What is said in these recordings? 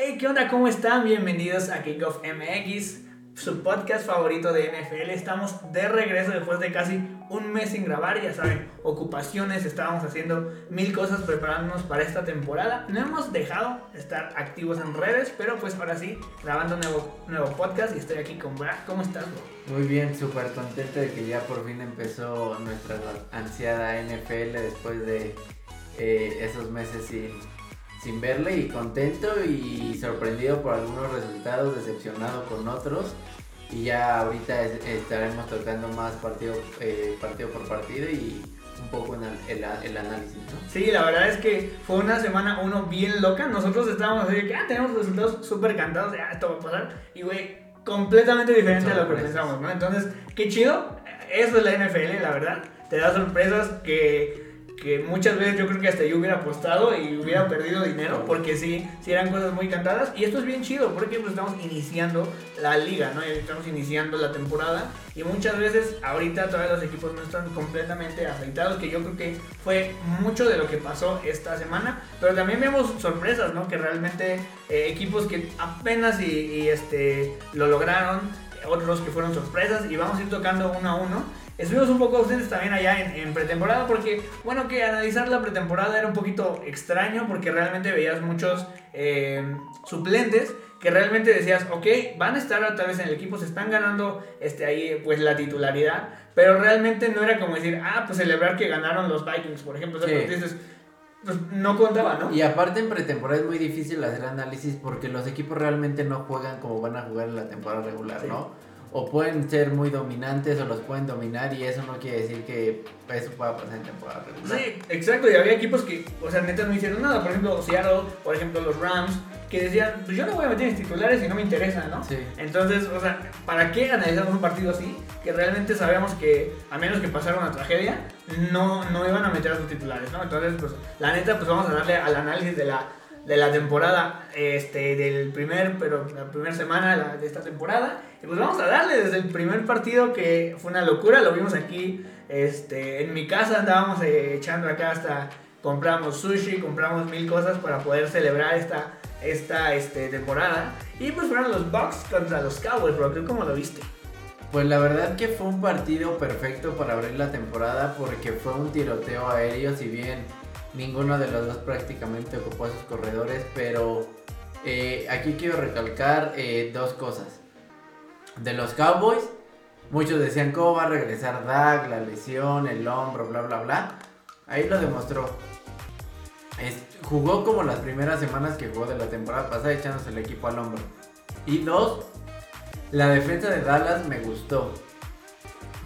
Hey, ¿qué onda? ¿Cómo están? Bienvenidos a King of MX, su podcast favorito de NFL. Estamos de regreso después de casi un mes sin grabar, ya saben, ocupaciones, estábamos haciendo mil cosas preparándonos para esta temporada. No hemos dejado de estar activos en redes, pero pues ahora sí, grabando nuevo, nuevo podcast y estoy aquí con Brad. ¿Cómo estás, bro? Muy bien, súper contento de que ya por fin empezó nuestra ansiada NFL después de eh, esos meses sin, sin verle y contento y sorprendido por algunos resultados, decepcionado con otros y ya ahorita estaremos tocando más partido, eh, partido por partido y un poco en el, el, análisis, ¿no? Sí, la verdad es que fue una semana uno bien loca. Nosotros estábamos así que ah, tenemos resultados súper cantados, ya ah, esto va a pasar. Y güey, completamente diferente a lo que pensamos, ¿no? Entonces, qué chido. Eso es la NFL, la verdad. Te da sorpresas que que muchas veces yo creo que hasta yo hubiera apostado y hubiera perdido dinero porque sí, sí eran cosas muy cantadas y esto es bien chido porque pues estamos iniciando la liga, ¿no? Estamos iniciando la temporada y muchas veces ahorita todavía los equipos no están completamente afeitados, que yo creo que fue mucho de lo que pasó esta semana, pero también vemos sorpresas, ¿no? Que realmente eh, equipos que apenas y, este, lo lograron, otros que fueron sorpresas y vamos a ir tocando uno a uno. Estuvimos un poco ausentes también allá en, pretemporada porque, bueno, que analizar la pretemporada era un poquito extraño porque realmente veías muchos eh, suplentes que realmente decías, ok, van a estar otra vez en el equipo, se están ganando este, ahí pues la titularidad, pero realmente no era como decir, ah, pues celebrar que ganaron los Vikings, por ejemplo. Dices, pues no contaba, ¿no? Y aparte en pretemporada es muy difícil hacer análisis porque los equipos realmente no juegan como van a jugar en la temporada regular, ¿no? O pueden ser muy dominantes o los pueden dominar y eso no quiere decir que eso pueda pasar en temporada regular. Sí, exacto, y había equipos que, o sea, neta no hicieron nada, por ejemplo, Seattle, por ejemplo, los Rams, que decían, pues yo no voy a meter en titulares y no me interesa, ¿no? Sí. Entonces, o sea, ¿para qué analizamos un partido así? Que realmente sabemos que, a menos que pasara una tragedia, no, no iban a meter a sus titulares, ¿no? Entonces, pues, la neta, pues vamos a darle al análisis de la de la temporada, este, del primer, pero la primera semana de esta temporada. Y pues vamos a darle desde el primer partido que fue una locura, lo vimos aquí, este, en mi casa andábamos eh, echando acá hasta, compramos sushi, compramos mil cosas para poder celebrar esta, esta este, temporada. Y pues fueron los Bucks contra los Cowboys, bro, ¿cómo lo viste? Pues la verdad que fue un partido perfecto para abrir la temporada porque fue un tiroteo aéreo, si bien ninguno de los dos prácticamente ocupó sus corredores, pero eh, aquí quiero recalcar eh, dos cosas. De los Cowboys, muchos decían cómo va a regresar Dak, la lesión, el hombro, bla, bla, bla. Ahí lo demostró. jugó como las primeras semanas que jugó de la temporada pasada echándose el equipo al hombro. Y dos, la defensa de Dallas me gustó.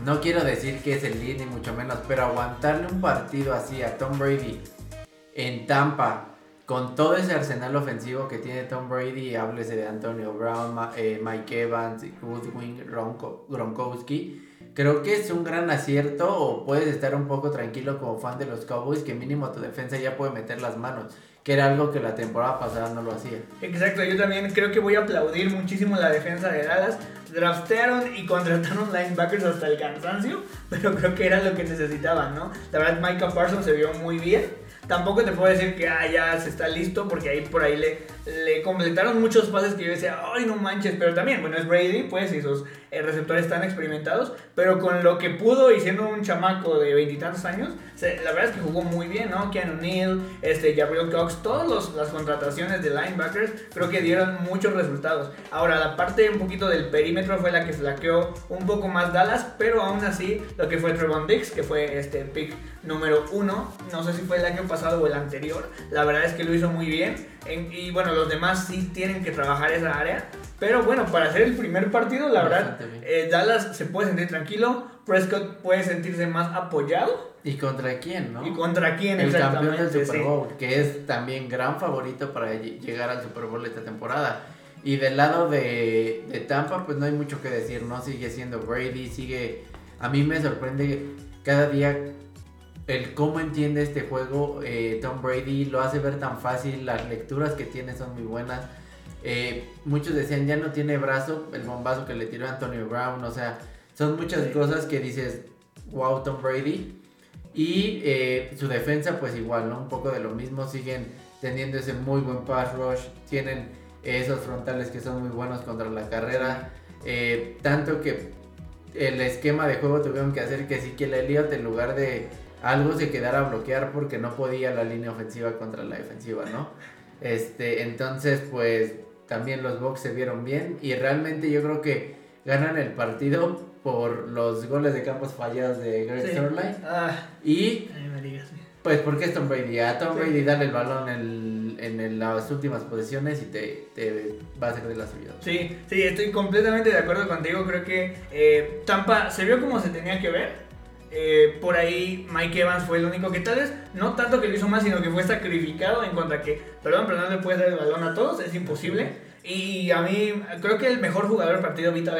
No quiero decir que es el lead ni mucho menos, pero aguantarle un partido así a Tom Brady en Tampa, con todo ese arsenal ofensivo que tiene Tom Brady, háblese de Antonio Brown, eh, Mike Evans, Goodwin, Gronkowski, creo que es un gran acierto o puedes estar un poco tranquilo como fan de los Cowboys que mínimo tu defensa ya puede meter las manos que era algo que la temporada pasada no lo hacía. Exacto, yo también creo que voy a aplaudir muchísimo la defensa de Dallas. Draftearon y contrataron linebackers hasta el cansancio, pero creo que era lo que necesitaban, ¿no? La verdad, Micah Parsons se vio muy bien. Tampoco te puedo decir que ah, ya se está listo, porque ahí por ahí le, le completaron muchos pases que yo decía, ay, no manches, pero también, bueno, es Brady, pues, y sus eh, receptores están experimentados, pero con lo que pudo y siendo un chamaco de veintitantos años, la verdad es que jugó muy bien, ¿no? Keanu Neal, este, Gabriel Cox, todas las contrataciones de linebackers creo que dieron muchos resultados. Ahora, la parte un poquito del perímetro fue la que flaqueó un poco más Dallas, pero aún así, lo que fue Trevon Dix, que fue este pick número uno, no sé si fue el año pasado o el anterior. La verdad es que lo hizo muy bien. Y bueno, los demás sí tienen que trabajar esa área. Pero bueno, para hacer el primer partido, la verdad, eh, Dallas se puede sentir tranquilo. Prescott puede sentirse más apoyado. ¿Y contra quién, no? ¿Y contra quién, El campeón del Super Bowl, que es también gran favorito para llegar al Super Bowl esta temporada. Y del lado de, de Tampa, pues no hay mucho que decir, ¿no? Sigue siendo Brady, sigue... A mí me sorprende cada día el cómo entiende este juego eh, Tom Brady, lo hace ver tan fácil, las lecturas que tiene son muy buenas. Eh, muchos decían ya no tiene brazo, el bombazo que le tiró Antonio Brown, o sea, son muchas cosas que dices, wow, Tom Brady. Y eh, su defensa, pues igual, ¿no? Un poco de lo mismo, siguen teniendo ese muy buen pass rush, tienen esos frontales que son muy buenos contra la carrera. Tanto que el esquema de juego tuvieron que hacer que sí que el Elliot en lugar de algo se quedara a bloquear porque no podía la línea ofensiva contra la defensiva, ¿no? Este, entonces pues también los Bucks se vieron bien y realmente yo creo que ganan el partido por los goles de campos fallados de Greg Sí. Sterling Ah, y pues porque es Tom Brady, a Tom Sí. Brady dale el balón en, en, en las últimas posiciones y te, te va a hacer de la suya. Sí, sí, estoy completamente de acuerdo contigo. Creo que eh, Tampa se vio como se tenía que ver. Eh, por ahí Mike Evans fue el único que tal vez no tanto que lo hizo más, sino que fue sacrificado en cuanto a que, perdón, pero no le puedes dar el balón a todos, es imposible. Y a mí creo que el mejor jugador del partido Vita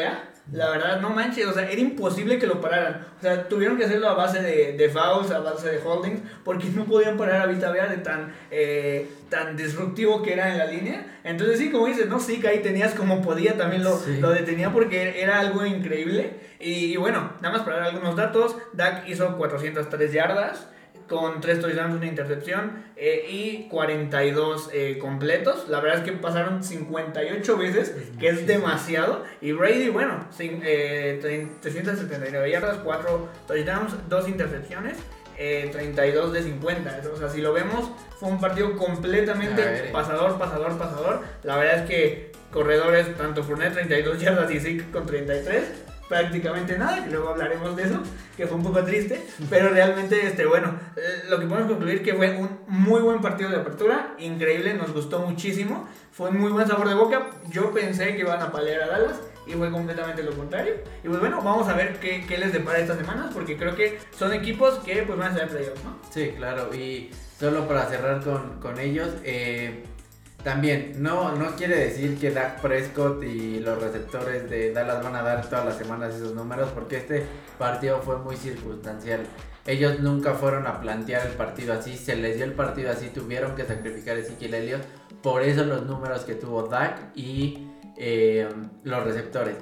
la verdad, no manches, o sea, era imposible que lo pararan. O sea, tuvieron que hacerlo a base de, de fouls, a base de holdings, porque no podían parar a Vita Vea de tan, eh, tan disruptivo que era en la línea. Entonces sí, como dices, no, sí, que ahí tenías como podía, también lo, Sí. lo detenía porque era algo increíble. Y, y bueno, nada más para dar algunos datos, Dak hizo 403 yardas con 3 touchdowns, una intercepción eh, y 42 eh, completos. La verdad es que pasaron 58 veces, que es demasiado. Y Brady, bueno, cin- eh, trein- 379 yardas, 4 touchdowns, 2 intercepciones. eh, 32 de 50. O sea, si lo vemos, fue un partido completamente ver, eh. pasador, pasador, pasador. La verdad es que corredores, tanto Fournette 32 yardas y Zeke con 33, prácticamente nada, que luego hablaremos de eso, que fue un poco triste, pero realmente, este, bueno, eh, lo que podemos concluir que fue un muy buen partido de apertura, increíble, nos gustó muchísimo, fue muy buen sabor de boca, yo pensé que iban a palear a Dallas, y fue completamente lo contrario. Y pues bueno, vamos a ver qué, qué les depara estas semanas, porque creo que son equipos que pues van a en playoffs, ¿no? Sí, claro, y solo para cerrar con, con ellos, eh, también no, no quiere decir que Dak Prescott y los receptores de Dallas van a dar todas las semanas esos números, porque este partido fue muy circunstancial. Ellos nunca fueron a plantear el partido así, se les dio el partido así, tuvieron que sacrificar a Ezequiel Elliott, por eso los números que tuvo Dak y eh, los receptores.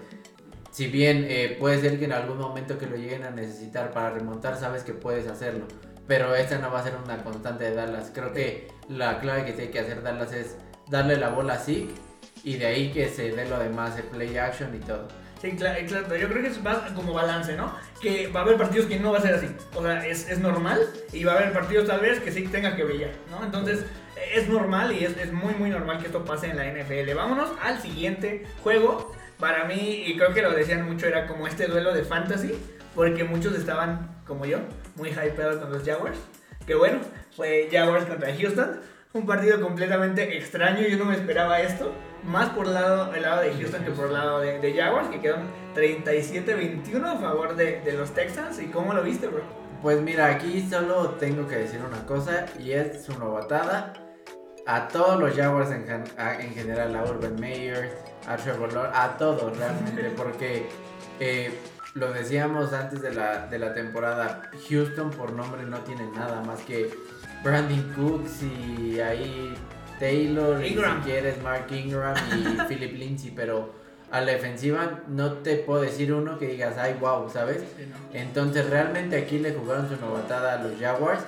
Si bien eh, puede ser que en algún momento que lo lleguen a necesitar para remontar, sabes que puedes hacerlo. Pero esta no va a ser una constante de Dallas. Creo que la clave que tiene que hacer Dallas es darle la bola a Zeke y de ahí que se dé lo demás, el play action y todo. Sí, claro, claro, yo creo que es va como balance, ¿no? Que va a haber partidos que no va a ser así. O sea, es, es normal y va a haber partidos tal vez que sí tenga que brillar, ¿no? Entonces, es normal y es, es muy, muy normal que esto pase en la NFL. Vámonos al siguiente juego. Para mí, y creo que lo decían mucho, era como este duelo de fantasy, porque muchos estaban, como yo, muy hypeados con los Jaguars. Que bueno, fue Jaguars contra Houston. Un partido completamente extraño, yo no me esperaba esto. Más por el lado, el lado de Houston que por el lado de, de Jaguars, que quedaron 37-21 a favor de, de los Texans. ¿Y cómo lo viste, bro? Pues mira, aquí solo tengo que decir una cosa y es su novatada. A todos los Jaguars en, en general, a Urban Meyer, a Trevor Lawrence, a todos realmente, porque eh, lo decíamos antes de la, de la temporada, Houston por nombre no tiene nada más que Brandon Cooks y ahí Taylor, y Ingram. si quieres Mark Ingram y Philip Lindsay, pero a la defensiva no te puedo decir uno que digas, ay, wow, ¿sabes? Entonces realmente aquí le jugaron su novatada a los Jaguars.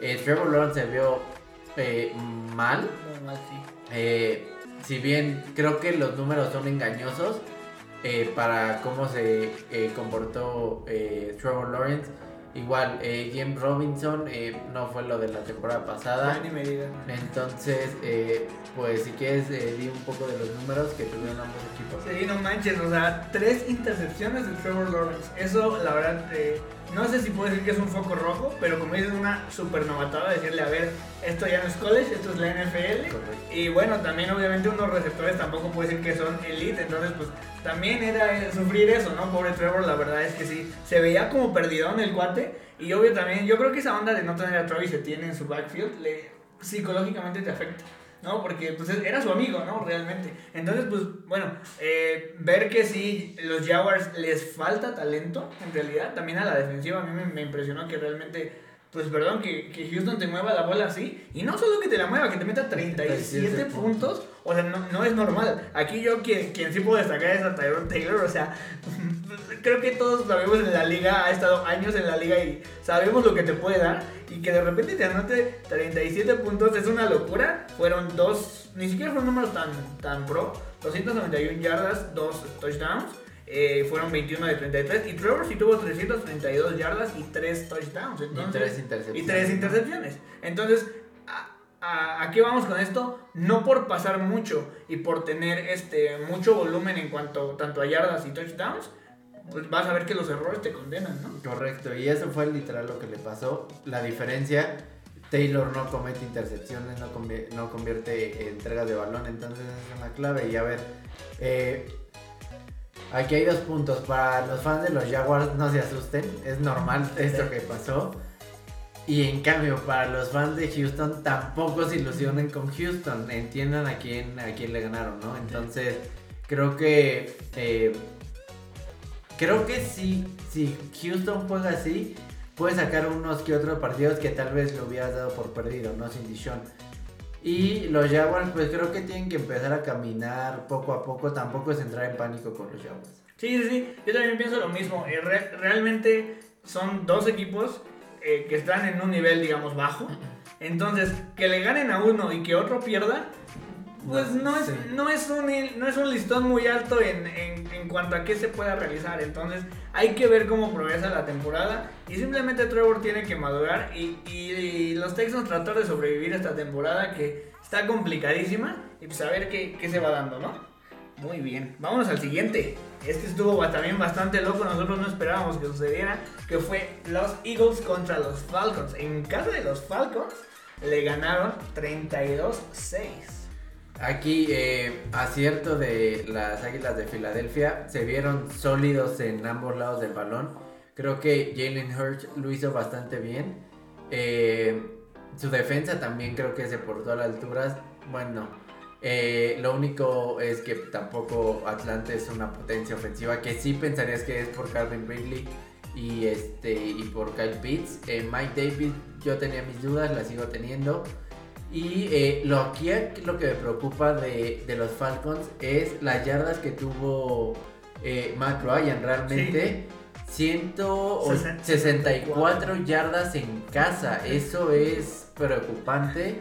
Eh, Trevor Lawrence se vio eh, mal. Muy mal, sí. Eh, si bien creo que los números son engañosos eh, para cómo se comportó Trevor Lawrence. Igual, eh, James Robinson eh, no fue lo de la temporada pasada. Ni me digas. Entonces, eh, pues si quieres, eh, di un poco de los números que tuvieron ambos equipos. Sí, no manches, o sea, tres intercepciones de Trevor Lawrence. Eso, la verdad, eh, no sé si puedo decir que es un foco rojo, pero como dices, una super novatada decirle, a ver, esto ya no es college, esto es la NFL. Correcto. Y bueno, también obviamente unos receptores tampoco puede decir que son elite, entonces pues también era eh, sufrir eso, ¿no? Pobre Trevor, la verdad es que sí, se veía como perdido en el cuate. Y obvio también, yo creo que esa onda de no tener a Travis Etienne en su backfield, le, psicológicamente te afecta. ¿No? Porque pues era su amigo, ¿no? Realmente. Entonces, pues, bueno, eh, ver que sí, los Jaguars les falta talento, en realidad, también a la defensiva, a mí me, me impresionó que realmente, pues, perdón, que, que Houston te mueva la bola así, y no solo que te la mueva, que te meta 37 37 puntos, o sea, no, no es normal. Aquí yo, quien, quien sí puedo destacar es a Tyrone Taylor, o sea, creo que todos sabemos en la liga, ha estado años en la liga y sabemos lo que te puede dar. Y que de repente te anote 37 puntos es una locura. Fueron dos ni siquiera fueron números tan, tan pro. 291 yardas, 2 touchdowns. Eh, fueron 21 de 33 y Trevor sí tuvo 332 yardas y 3 touchdowns. y 3 intercepciones. Y 3 intercepciones. Entonces, ¿a, a, qué vamos con esto? No por pasar mucho y por tener este mucho volumen en cuanto tanto a yardas y touchdowns, pues vas a ver que los errores te condenan, ¿no? Correcto, y eso fue literal lo que le pasó. La diferencia, Taylor no comete intercepciones, no, convierte, no convierte entregas de balón, entonces es una clave. Y a ver, eh, aquí hay dos puntos. Para los fans de los Jaguars, no se asusten, es normal esto que pasó. Y en cambio, para los fans de Houston, tampoco se ilusionen con Houston. Entiendan a quién, a quién le ganaron, ¿no? Entonces, creo que eh, Creo que sí, si Houston juega así, puede sacar unos que otros partidos que tal vez lo hubieras dado por perdido, ¿no? Sin Dishon. Y los Jaguars, pues creo que tienen que empezar a caminar poco a poco. Tampoco es entrar en pánico con los Jaguars. Sí, sí, sí. Yo también pienso lo mismo. Eh, realmente son dos equipos eh, que están en un nivel, digamos, bajo. Entonces, que le ganen a uno y que otro pierda, pues no es, no es, un, no es un listón muy alto en, en, cuanto a qué se pueda realizar. Entonces hay que ver cómo progresa la temporada. Y simplemente Trevor tiene que madurar y, y, los Texans tratar de sobrevivir esta temporada que está complicadísima. Y pues a ver qué, qué se va dando, ¿no? Muy bien, vámonos al siguiente. Este estuvo también bastante loco, nosotros no esperábamos que sucediera, que fue los Eagles contra los Falcons. En casa de los Falcons le ganaron 32-6. Aquí, eh, acierto de las Águilas de Filadelfia, se vieron sólidos en ambos lados del balón. Creo que Jalen Hurts lo hizo bastante bien. Eh, su defensa también creo que se portó a las alturas. Bueno, eh, lo único es que tampoco Atlanta es una potencia ofensiva, que sí pensarías que es por Calvin Ridley y, este, y por Kyle Pitts. Mike David, yo tenía mis dudas, las sigo teniendo. Y eh, lo aquí lo que me preocupa de, los Falcons es las yardas que tuvo eh, Matt Ryan. Realmente, 164 yardas en casa. Eso es preocupante.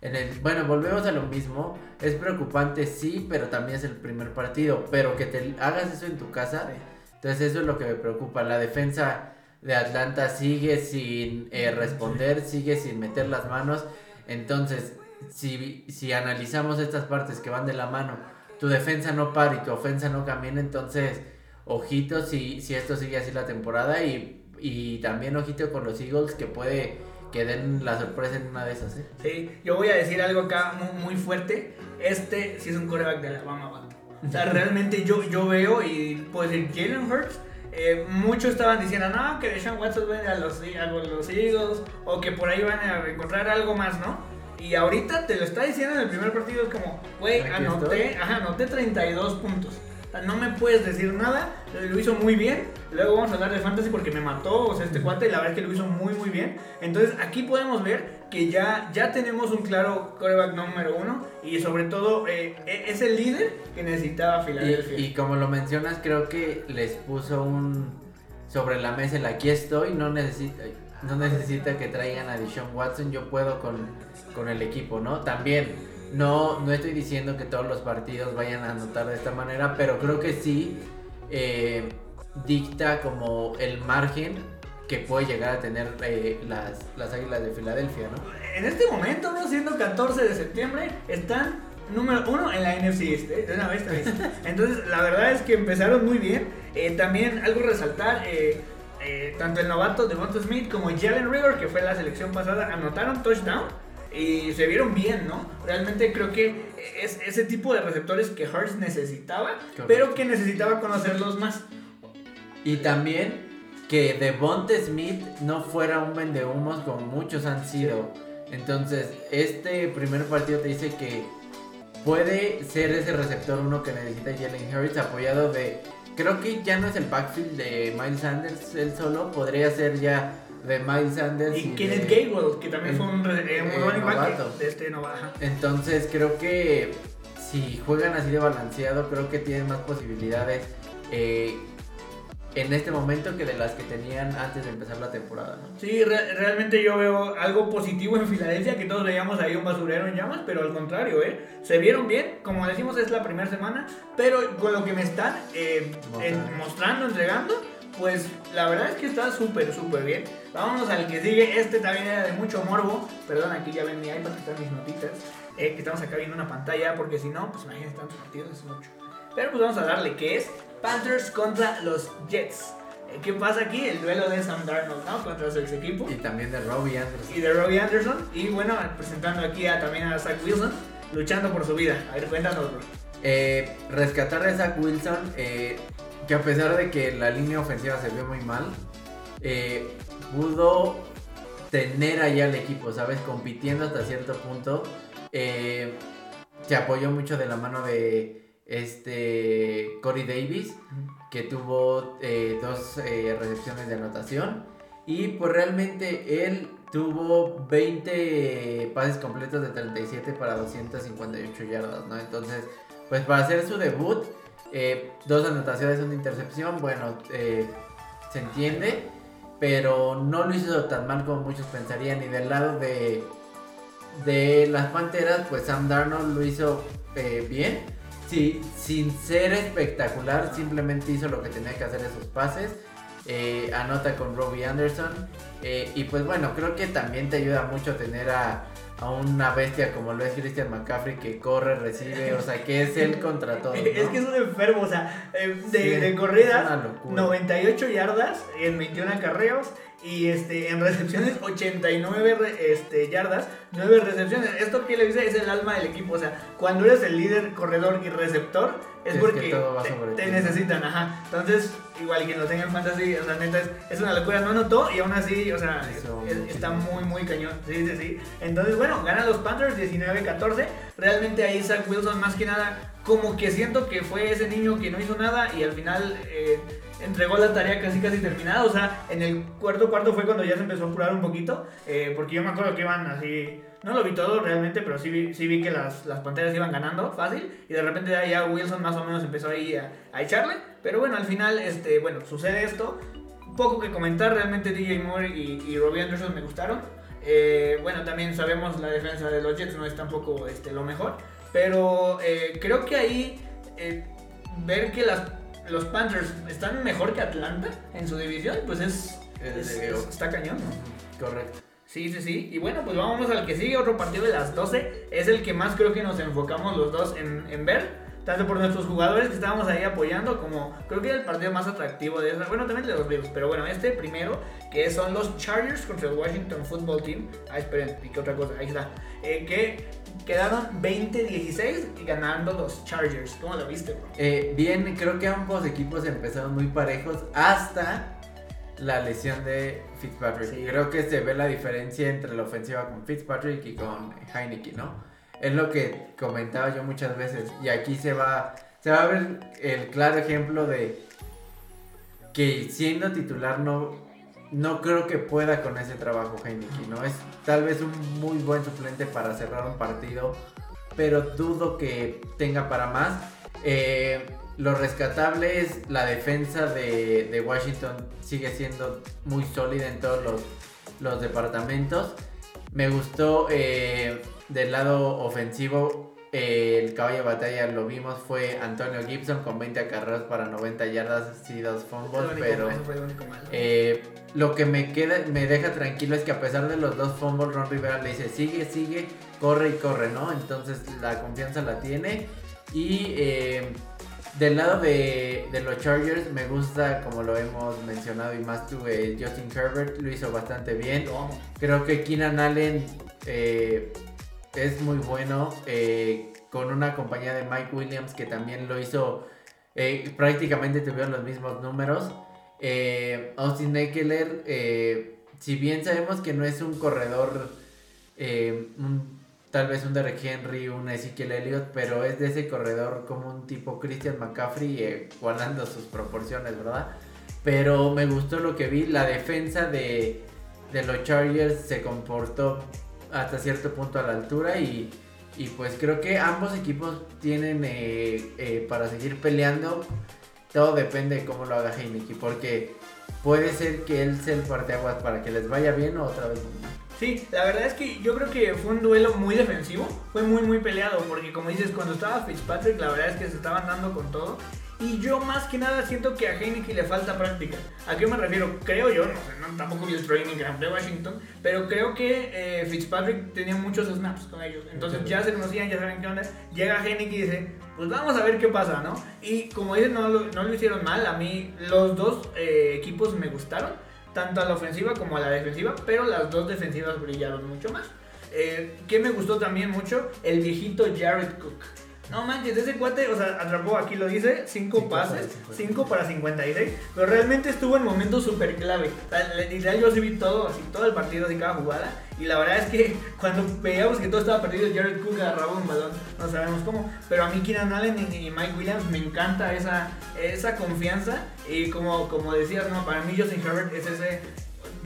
En el, bueno, volvemos a lo mismo. Es preocupante, sí, pero también es el primer partido. Pero que te hagas eso en tu casa. Entonces, eso es lo que me preocupa. La defensa de Atlanta sigue sin eh, responder, sigue sin meter las manos. Entonces, si, si analizamos estas partes que van de la mano, tu defensa no para y tu ofensa no camina, entonces, ojito si, si esto sigue así la temporada y, y también ojito con los Eagles que puede que den la sorpresa en una de esas. ¿eh? Sí, yo voy a decir algo acá muy, fuerte. Este sí es un coreback de Alabama, O sea, realmente yo, yo veo y puedo decir Jalen Hurts. Eh, muchos estaban diciendo, no, que Deshaun Watson viene a los, a los Eagles o que por ahí van a encontrar algo más, ¿no? Y ahorita te lo está diciendo en el primer partido, es como, güey, anoté, ajá, anoté 32 puntos. No me puedes decir nada, lo hizo muy bien. Luego vamos a hablar de fantasy porque me mató, o sea, este cuate, la verdad es que lo hizo muy, muy bien. Entonces, aquí podemos ver que ya, ya tenemos un claro coreback número uno y sobre todo eh, e, es el líder que necesitaba Filadelfia. Y, y como lo mencionas, creo que les puso un sobre la mesa el aquí estoy, no necesita no necesita que traigan a Deshaun Watson, yo puedo con, con, el equipo, ¿no? También, no, no estoy diciendo que todos los partidos vayan a anotar de esta manera, pero creo que sí eh, dicta como el margen que puede llegar a tener eh, las, las Águilas de Filadelfia, ¿no? En este momento, ¿no? siendo 14 de septiembre, están número uno en la NFC este, de una vez, Entonces, la verdad es que empezaron muy bien. Eh, también algo resaltar, eh, tanto el novato de Monto Smith como Jalen River, que fue la selección pasada, anotaron touchdown y se vieron bien, ¿no? Realmente creo que es ese tipo de receptores que Hurts necesitaba, pero que necesitaba conocerlos más. Y también que Devonte Smith no fuera un vendehumos como muchos han sido. Entonces, este primer partido te dice que puede ser ese receptor uno que necesita Jalen Hurts apoyado de creo que ya no es el backfield de Miles Sanders él solo, podría ser ya de Miles Sanders. Y, Kenneth Gaywell, que también fue un, eh, running back de este Nova. Entonces creo que si juegan así de balanceado, creo que tienen más posibilidades. Eh, en este momento que de las que tenían antes de empezar la temporada, ¿no? Sí, realmente yo veo algo positivo en Filadelfia, que todos veíamos ahí un basurero en llamas, pero al contrario, ¿eh? Se vieron bien, como decimos es la primera semana, pero con lo que me están eh, mostrando, entregando, pues la verdad es que está súper, súper bien. Vámonos al que sigue, este también era de mucho morbo, perdón, aquí ya ven mi iPad, que están mis notitas, eh, que estamos acá viendo una pantalla, porque si no, pues imagínense tantos partidos, es mucho. Pero pues vamos a darle que es Panthers contra los Jets. Eh, ¿Qué pasa aquí? El duelo de Sam Darnold, ¿no? Contra su ex equipo. Y también de Robbie Anderson. Y de Robbie Anderson. Y bueno, presentando aquí a, también a Zach Wilson, luchando por su vida. A ver, cuéntanos, eh, rescatar a Zach Wilson, eh, que a pesar de que la línea ofensiva se vio muy mal, pudo tener allá al equipo, ¿sabes? Compitiendo hasta cierto punto. se apoyó mucho de la mano de este Corey Davis, que tuvo eh, dos eh, recepciones de anotación. Y pues realmente él tuvo 20 pases completos de 37 para 258 yardas, ¿no? Entonces, pues para hacer su debut, eh, dos anotaciones, una intercepción, bueno, se entiende, pero no lo hizo tan mal como muchos pensarían. Y del lado de, de las Panteras, pues Sam Darnold lo hizo bien Sí, sin ser espectacular, simplemente hizo lo que tenía que hacer esos pases. Eh, anota con Robbie Anderson. Eh, y pues bueno, creo que también te ayuda mucho tener a, una bestia como lo es Christian McCaffrey que corre, recibe, o sea, que es él contra todo. Es que es un enfermo, o sea, eh, de, de corrida, 98 yardas en 21 acarreos y este, en recepciones 89 este, yardas, 9 recepciones. Esto que le dice es el alma del equipo. O sea, cuando eres el líder, corredor y receptor, es, porque te, necesitan. Ajá. Entonces, igual quien lo tenga en fantasy, o sea, neta, es, una locura. No anotó y aún así, o sea, está muy, muy cañón. Sí, sí, sí. Entonces, bueno, ganan los Panthers 19-14. Realmente ahí Zach Wilson, más que nada, como que siento que fue ese niño que no hizo nada y al final. Eh, entregó la tarea casi casi terminada. O sea, en el cuarto cuarto fue cuando ya se empezó a apurar un poquito. Eh, porque yo me acuerdo que iban así. No lo vi todo realmente, pero sí vi, sí vi que las, las pantallas iban ganando fácil. Y de repente ya Wilson más o menos empezó ahí a, a echarle. Pero bueno, al final, este, bueno, sucede esto. Poco que comentar, realmente DJ Moore y, y Robbie Anderson me gustaron. Eh, bueno, también sabemos la defensa de los Jets no es tampoco este, lo mejor. Pero eh, creo que ahí ver que las los Panthers están mejor que Atlanta en su división, pues es, está cañón, ¿no? Correcto. Sí, sí, sí. Y bueno, pues vámonos al que sigue, otro partido de las 12. Es el que más creo que nos enfocamos los dos en, ver. Tanto por nuestros jugadores que estábamos ahí apoyando, como creo que es el partido más atractivo de esa. Bueno, también de los Bills, pero bueno, este primero, que son los Chargers contra el Washington Football Team. Ah, esperen, y qué otra cosa, ahí está. Eh, que Quedaron 20-16 y ganando los Chargers. ¿Cómo lo viste, bro? Eh, bien, creo que ambos equipos empezaron muy parejos hasta la lesión de Fitzpatrick. Creo que se ve la diferencia entre la ofensiva con Fitzpatrick y con Heineken, ¿no? Es lo que comentaba yo muchas veces. Y aquí se va, se va a ver el claro ejemplo de que siendo titular no no creo que pueda con ese trabajo Heineken, ¿no? Es tal vez un muy buen suplente para cerrar un partido, pero dudo que tenga para más. Eh, lo rescatable es la defensa de, Washington sigue siendo muy sólida en todos los, departamentos. Me gustó eh, del lado ofensivo el caballo de batalla lo vimos fue Antonio Gibson con 20 acarreos para 90 yardas y dos fumbles, pero eh, lo que me queda me deja tranquilo es que a pesar de los dos fumbles Ron Rivera le dice sigue, sigue, corre y corre, ¿no? Entonces la confianza la tiene y eh, del lado de, los Chargers me gusta como lo hemos mencionado y más tuve Justin Herbert lo hizo bastante bien. Creo que Keenan Allen eh, es muy bueno. Eh, con una compañía de Mike Williams que también lo hizo. Eh, prácticamente tuvieron los mismos números. Austin Eckler, si bien sabemos que no es un corredor, tal vez un Derek Henry, un Ezekiel Elliott, pero es de ese corredor como un tipo Christian McCaffrey, guardando sus proporciones, ¿verdad? Pero me gustó lo que vi, la defensa de, de los Chargers se comportó hasta cierto punto a la altura y, pues creo que ambos equipos tienen eh, eh, para seguir peleando todo depende de cómo lo haga Heineken, porque puede ser que él sea el parteaguas para que les vaya bien o otra vez no. Sí, la verdad es que yo creo que fue un duelo muy defensivo, fue muy muy peleado, porque como dices, cuando estaba Fitzpatrick, la verdad es que se estaban dando con todo. Y yo más que nada siento que a Heineken le falta práctica. ¿A qué me refiero? Creo yo, no sé, no, tampoco vi el training camp de Washington, pero creo que eh, Fitzpatrick tenía muchos snaps con ellos. Entonces ya se conocían, ya saben qué onda. Llega Heineken y dice, pues vamos a ver qué pasa, ¿no? Y como dicen, no lo, no lo hicieron mal. A mí los dos eh, equipos me gustaron tanto a la ofensiva como a la defensiva, pero las dos defensivas brillaron mucho más. Eh, ¿Qué me gustó también mucho? El viejito Jared Cook. No manches, ese cuate, o sea, atrapó, aquí lo dice, 5 pases, 5 para 56, pero realmente estuvo en momentos súper clave. Literal yo sí vi todo, así, todo el partido, así cada jugada, y la verdad es que cuando veíamos que todo estaba perdido, Jared Cook agarraba un balón, no sabemos cómo, pero a mí Keenan Allen y Mike Williams me encanta esa, esa confianza, y como, como decías, no, para mí Justin Herbert es ese,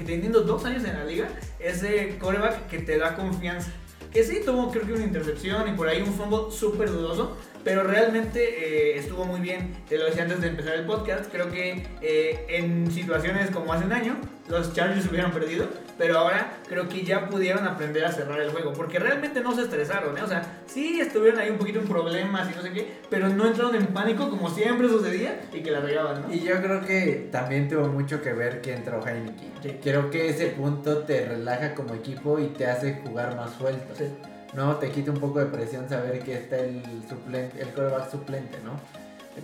teniendo dos años en la liga, ese coreback que te da confianza que sí tuvo creo que una intercepción y por ahí un fumble súper dudoso, pero realmente eh, estuvo muy bien. Te lo decía antes de empezar el podcast, creo que eh, en situaciones como hace un año, los Chargers hubieran perdido, pero ahora creo que ya pudieron aprender a cerrar el juego, porque realmente no se estresaron, ¿eh? o sea, sí estuvieron ahí un poquito en problemas y no sé qué, pero no entraron en pánico como siempre sucedía y que la regaban, ¿no? Y yo creo que también tuvo mucho que ver que entró Heineken. Creo que ese punto te relaja como equipo y te hace jugar más suelto. ¿no? Te quita un poco de presión saber que está el suplente, el coreback suplente, ¿no?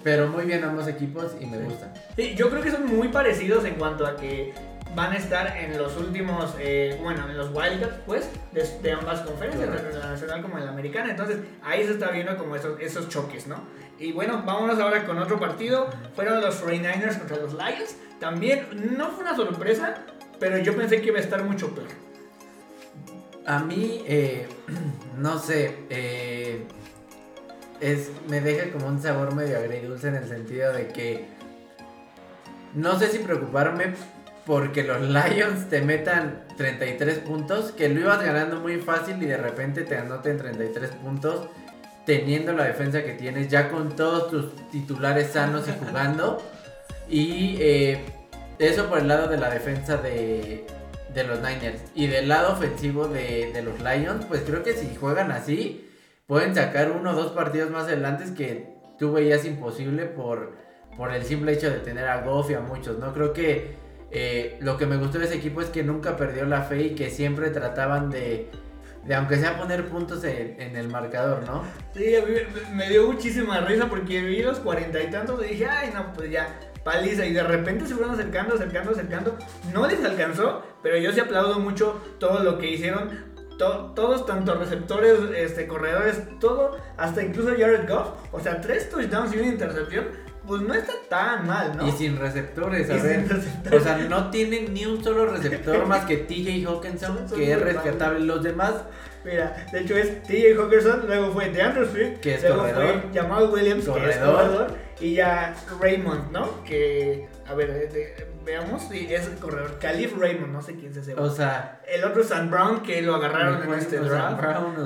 Pero muy bien ambos equipos y me gustan. Sí, yo creo que son muy parecidos en cuanto a que van a estar en los últimos, eh, bueno, en los Wildcats, pues, de, ambas conferencias, tanto la nacional como en la americana. Entonces, ahí se está viendo como esos, esos choques, ¿no? Y bueno, vámonos ahora con otro partido. Fueron los 49ers contra los Lions. También no fue una sorpresa, pero yo pensé que iba a estar mucho peor. A mí, eh, no sé, eh, es, me deja como un sabor medio agridulce en el sentido de que no sé si preocuparme porque los Lions te metan 33 puntos, que lo ibas ganando muy fácil y de repente te anoten 33 puntos teniendo la defensa que tienes, ya con todos tus titulares sanos y jugando. Y eh, eso por el lado de la defensa de, de los Niners. Y del lado ofensivo de, los Lions, pues creo que si juegan así, pueden sacar uno o dos partidos más adelante que tú veías imposible por, por el simple hecho de tener a Goff y a muchos, ¿no? Creo que eh, lo que me gustó de ese equipo es que nunca perdió la fe y que siempre trataban de, de aunque sea poner puntos en, el marcador, ¿no? Sí, a mí me dio muchísima risa porque vi los cuarenta y tantos y dije, ay, no, pues ya, paliza y de repente se fueron acercando, acercando, acercando. No les alcanzó, pero yo sí aplaudo mucho todo lo que hicieron. todos, tanto receptores, este, corredores, todo, hasta incluso Jared Goff. O sea, tres touchdowns y una intercepción. Pues no está tan mal, ¿no? Y sin receptores, a ver. O sea, no tienen ni un solo receptor más que TJ Hawkinson, que es rescatable. Los demás Mira, de hecho es TJ Hawkinson, luego fue DeAndre Swift, que es luego corredor. fue Jamal Williams, que es corredor, y ya Raymond, ¿no? Que, a ver, veamos, sí, es el corredor. Calif Raymond, no sé quién se O sea, el otro es Sam Brown, que lo agarraron en este draft.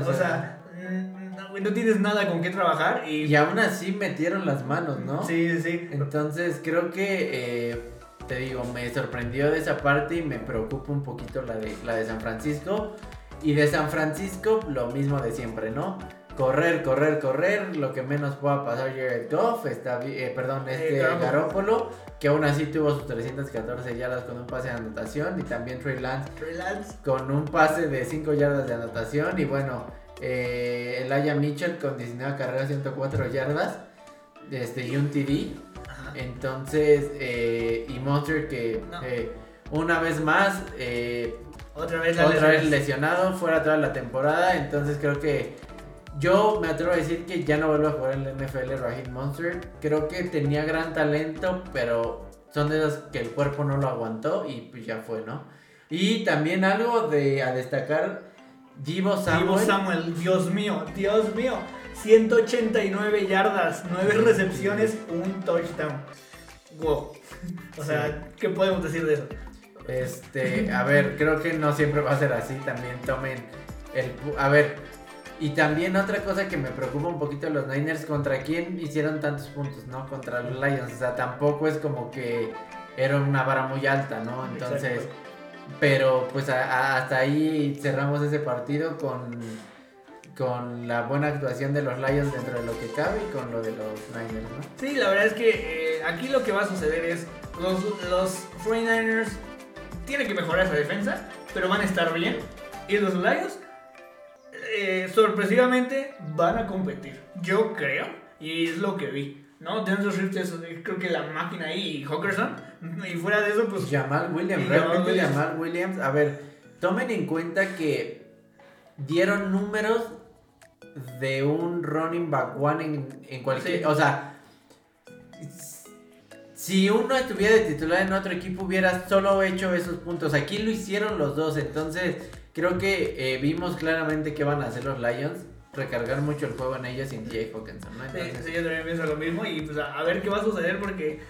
o, sea, mm, no, tienes nada con qué trabajar. Y, y aún así metieron las manos, ¿no? Sí, sí. Entonces creo que, eh, te digo, me sorprendió de esa parte y me preocupa un poquito la de, la de San Francisco. Y de San Francisco, lo mismo de siempre, ¿no? Correr, correr, correr, lo que menos pueda pasar Jared Goff, está, eh, perdón, este Garópolo, que aún así tuvo sus 314 yardas con un pase de anotación, y también Trey Lance, con un pase de 5 yardas de anotación, y bueno, eh, Elijah Mitchell con 19 carreras, 104 yardas, este, y un TD. Entonces, eh, y Monster que eh, una vez más eh, otra vez, Otra vez lesionado, fuera toda la temporada. Entonces creo que yo me atrevo a decir que ya no vuelvo a jugar en la NFL Raheem Monster. Creo que tenía gran talento, pero son de esas que el cuerpo no lo aguantó y pues ya fue, ¿no? Y también algo de a destacar, Givo Samuel. Samuel, Dios mío, Dios mío. 189 yardas, 9 recepciones, un touchdown. Wow. O sea, ¿qué podemos decir de eso? Este, a ver, creo que no siempre va a ser así. También tomen el. A ver, Y también otra cosa que me preocupa un poquito los Niners, ¿contra quién hicieron tantos puntos, no? Contra los Lions. O sea, tampoco es como que era una vara muy alta, ¿no? Entonces, pero pues hasta ahí cerramos ese partido con, con la buena actuación de los Lions dentro de lo que cabe y con lo de los Niners, ¿no? Sí, la verdad es que eh, aquí lo que va a suceder es los, los 49ers tienen que mejorar esa defensa, pero van a estar bien. Y los Lions eh, sorpresivamente van a competir. Yo creo, y es lo que vi. ¿no? Denzel Swift es creo que la máquina ahí y Hawkerson. Y fuera de eso, pues. Jamal Williams, realmente Jamal Williams. A ver, tomen en cuenta que dieron números de un running back one en, en cualquier. O sea, si uno estuviera de titular en otro equipo, hubiera solo hecho esos puntos. Aquí lo hicieron los dos, entonces creo que eh, vimos claramente que van a hacer los Lions. Recargar mucho el juego en ellos sin Jay Hawkinson, ¿no? Sí, yo también pienso lo mismo y pues a, ver qué va a suceder porque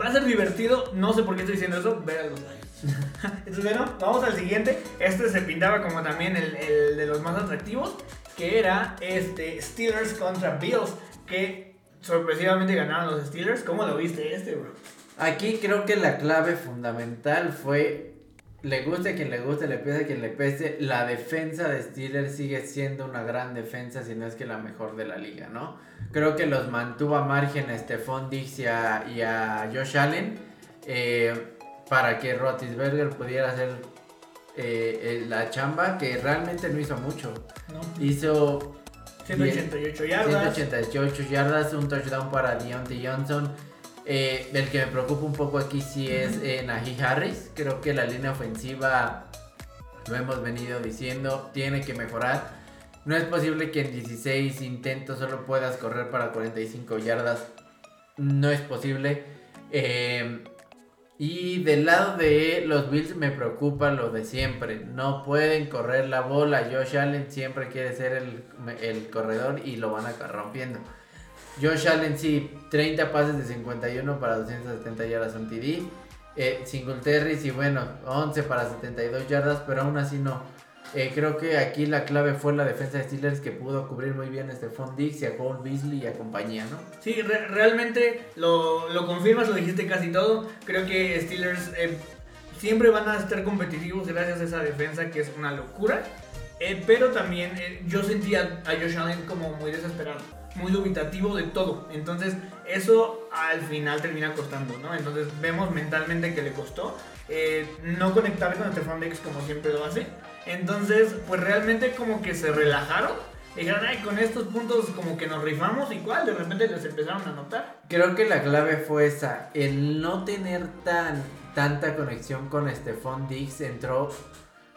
va a ser divertido. No sé por qué estoy diciendo eso, ver a los Lions. Entonces, bueno, vamos al siguiente. Este se pintaba como también el, el de los más atractivos, que era este Steelers contra Bills, que sorpresivamente ganaron los Steelers. ¿Cómo lo viste este, bro? Aquí creo que la clave fundamental fue le guste a quien le guste, le pese a quien le pese, la defensa de Steelers sigue siendo una gran defensa, si no es que la mejor de la liga, ¿no? Creo que los mantuvo a margen a Stephon Dix y a, Josh Allen eh, para que Rotisberger pudiera hacer eh, la chamba, que realmente no hizo mucho. Hizo 188 yardas. 188 yardas, un touchdown para Deontay Johnson eh, el que me preocupa un poco aquí sí es eh, Harris. Creo que la línea ofensiva, lo hemos venido diciendo, tiene que mejorar. No es posible que en 16 intentos solo puedas correr para 45 yardas. No es posible. Eh, y del lado de los Bills me preocupa lo de siempre. No pueden correr la bola. Josh Allen siempre quiere ser el, el corredor y lo van a rompiendo. Josh Allen sí, 30 pases de 51 para 270 yardas en TD. Eh, Singletary sí, bueno, 11 para 72 yardas, pero aún así no. Eh, creo que aquí la clave fue la defensa de Steelers que pudo cubrir muy bien a Stephon Dix y a Cole Beasley y a compañía, ¿no? Sí, realmente lo, lo, confirmas, lo dijiste casi todo. Creo que Steelers eh, siempre van a estar competitivos gracias a esa defensa que es una locura. Eh, pero también yo sentía a Josh Allen como muy desesperado muy dubitativo de todo. Entonces, eso al final termina costando, ¿no? Entonces, vemos mentalmente que le costó eh, no conectar con Stefan Dex como siempre lo hace. Entonces, pues realmente como que se relajaron. Y dijeron, ay, con estos puntos como que nos rifamos y cuál, de repente les empezaron a notar. Creo que la clave fue esa, el no tener tan tanta conexión con Stefan Dix entró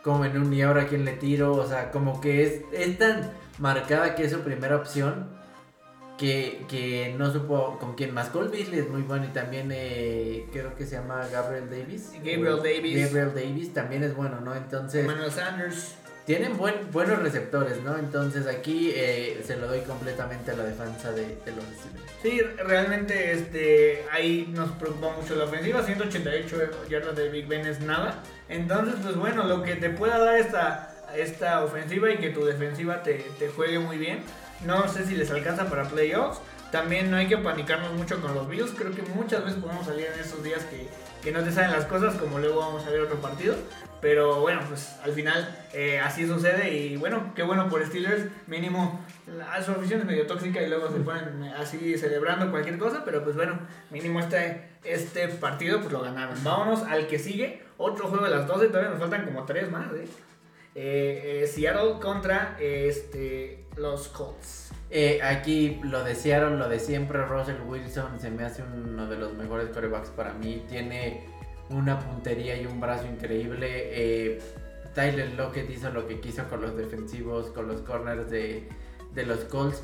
como en un y ahora quién le tiro, o sea, como que es, es tan marcada que es su primera opción que, no supo con quién más. Cole Beasley es muy bueno y también eh, creo que se llama Gabriel Davis. Gabriel Davis. Gabriel Davis también es bueno, ¿no? Entonces... Manuel Sanders. Tienen buen, buenos receptores, ¿no? Entonces aquí eh, se lo doy completamente a la defensa de, los Steelers. Sí, realmente este, ahí nos preocupa mucho la ofensiva. 188 yardas de Big Ben es nada. Entonces, pues bueno, lo que te pueda dar esta, esta ofensiva y que tu defensiva te, te juegue muy bien no sé si les alcanza para playoffs. También no hay que panicarnos mucho con los Bills. Creo que muchas veces podemos salir en esos días que, que no te salen las cosas, como luego vamos a ver otro partido. Pero bueno, pues al final eh, así sucede. Y bueno, qué bueno por Steelers. Mínimo, la, su afición es medio tóxica y luego se ponen así celebrando cualquier cosa. Pero pues bueno, mínimo este, este partido pues lo ganaron. Vámonos al que sigue. Otro juego de las 12. Todavía nos faltan como tres más. ¿eh? Eh, Seattle contra este, los Colts. Eh, aquí lo desearon, lo de siempre. Russell Wilson se me hace uno de los mejores corebacks para mí. Tiene una puntería y un brazo increíble. Eh, Tyler Lockett hizo lo que quiso con los defensivos, con los corners de, de, los Colts.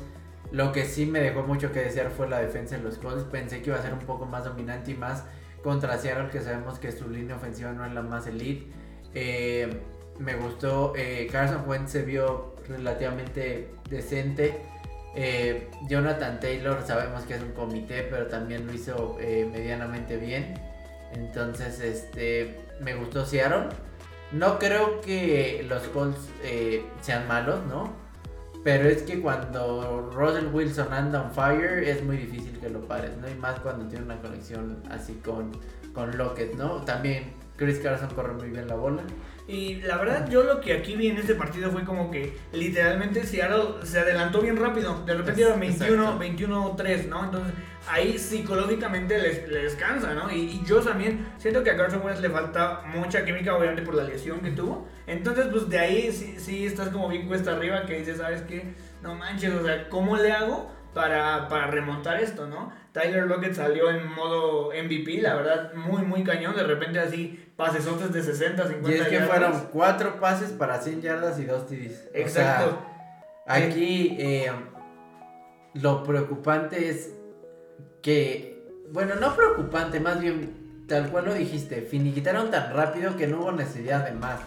Lo que sí me dejó mucho que desear fue la defensa de los Colts. Pensé que iba a ser un poco más dominante y más contra Seattle, que sabemos que su línea ofensiva no es la más elite. Eh, me gustó. Eh, Carson Wentz se vio relativamente decente. Eh, Jonathan Taylor sabemos que es un comité, pero también lo hizo eh, medianamente bien. Entonces, este, me gustó Seattle. No creo que los Colts sean malos, ¿no? Pero es que cuando Russell Wilson anda on fire es muy difícil que lo pares, ¿no? Y más cuando tiene una conexión así con, con Lockett, ¿no? También Chris Carson corre muy bien la bola. Y la verdad, yo lo que aquí vi en este partido fue como que literalmente Seattle se adelantó bien rápido. De repente era 21, 21-3, ¿no? Entonces ahí psicológicamente les, les cansa, ¿no? Y, yo también siento que a Carson Wentz le falta mucha química, obviamente por la lesión que tuvo. Entonces, pues de ahí sí, sí estás como bien cuesta arriba que dices, ¿sabes qué? No manches, o sea, ¿cómo le hago? Para, para remontar esto, ¿no? Tyler Lockett salió en modo MVP, la verdad, muy, muy cañón. De repente así, pasesotes de 60, 50 Y es que fueron cuatro pases para 100 yardas y dos TDs. Exacto. aquí eh, lo preocupante es que, bueno, no preocupante, más bien tal cual lo dijiste, finiquitaron tan rápido que no hubo necesidad de más.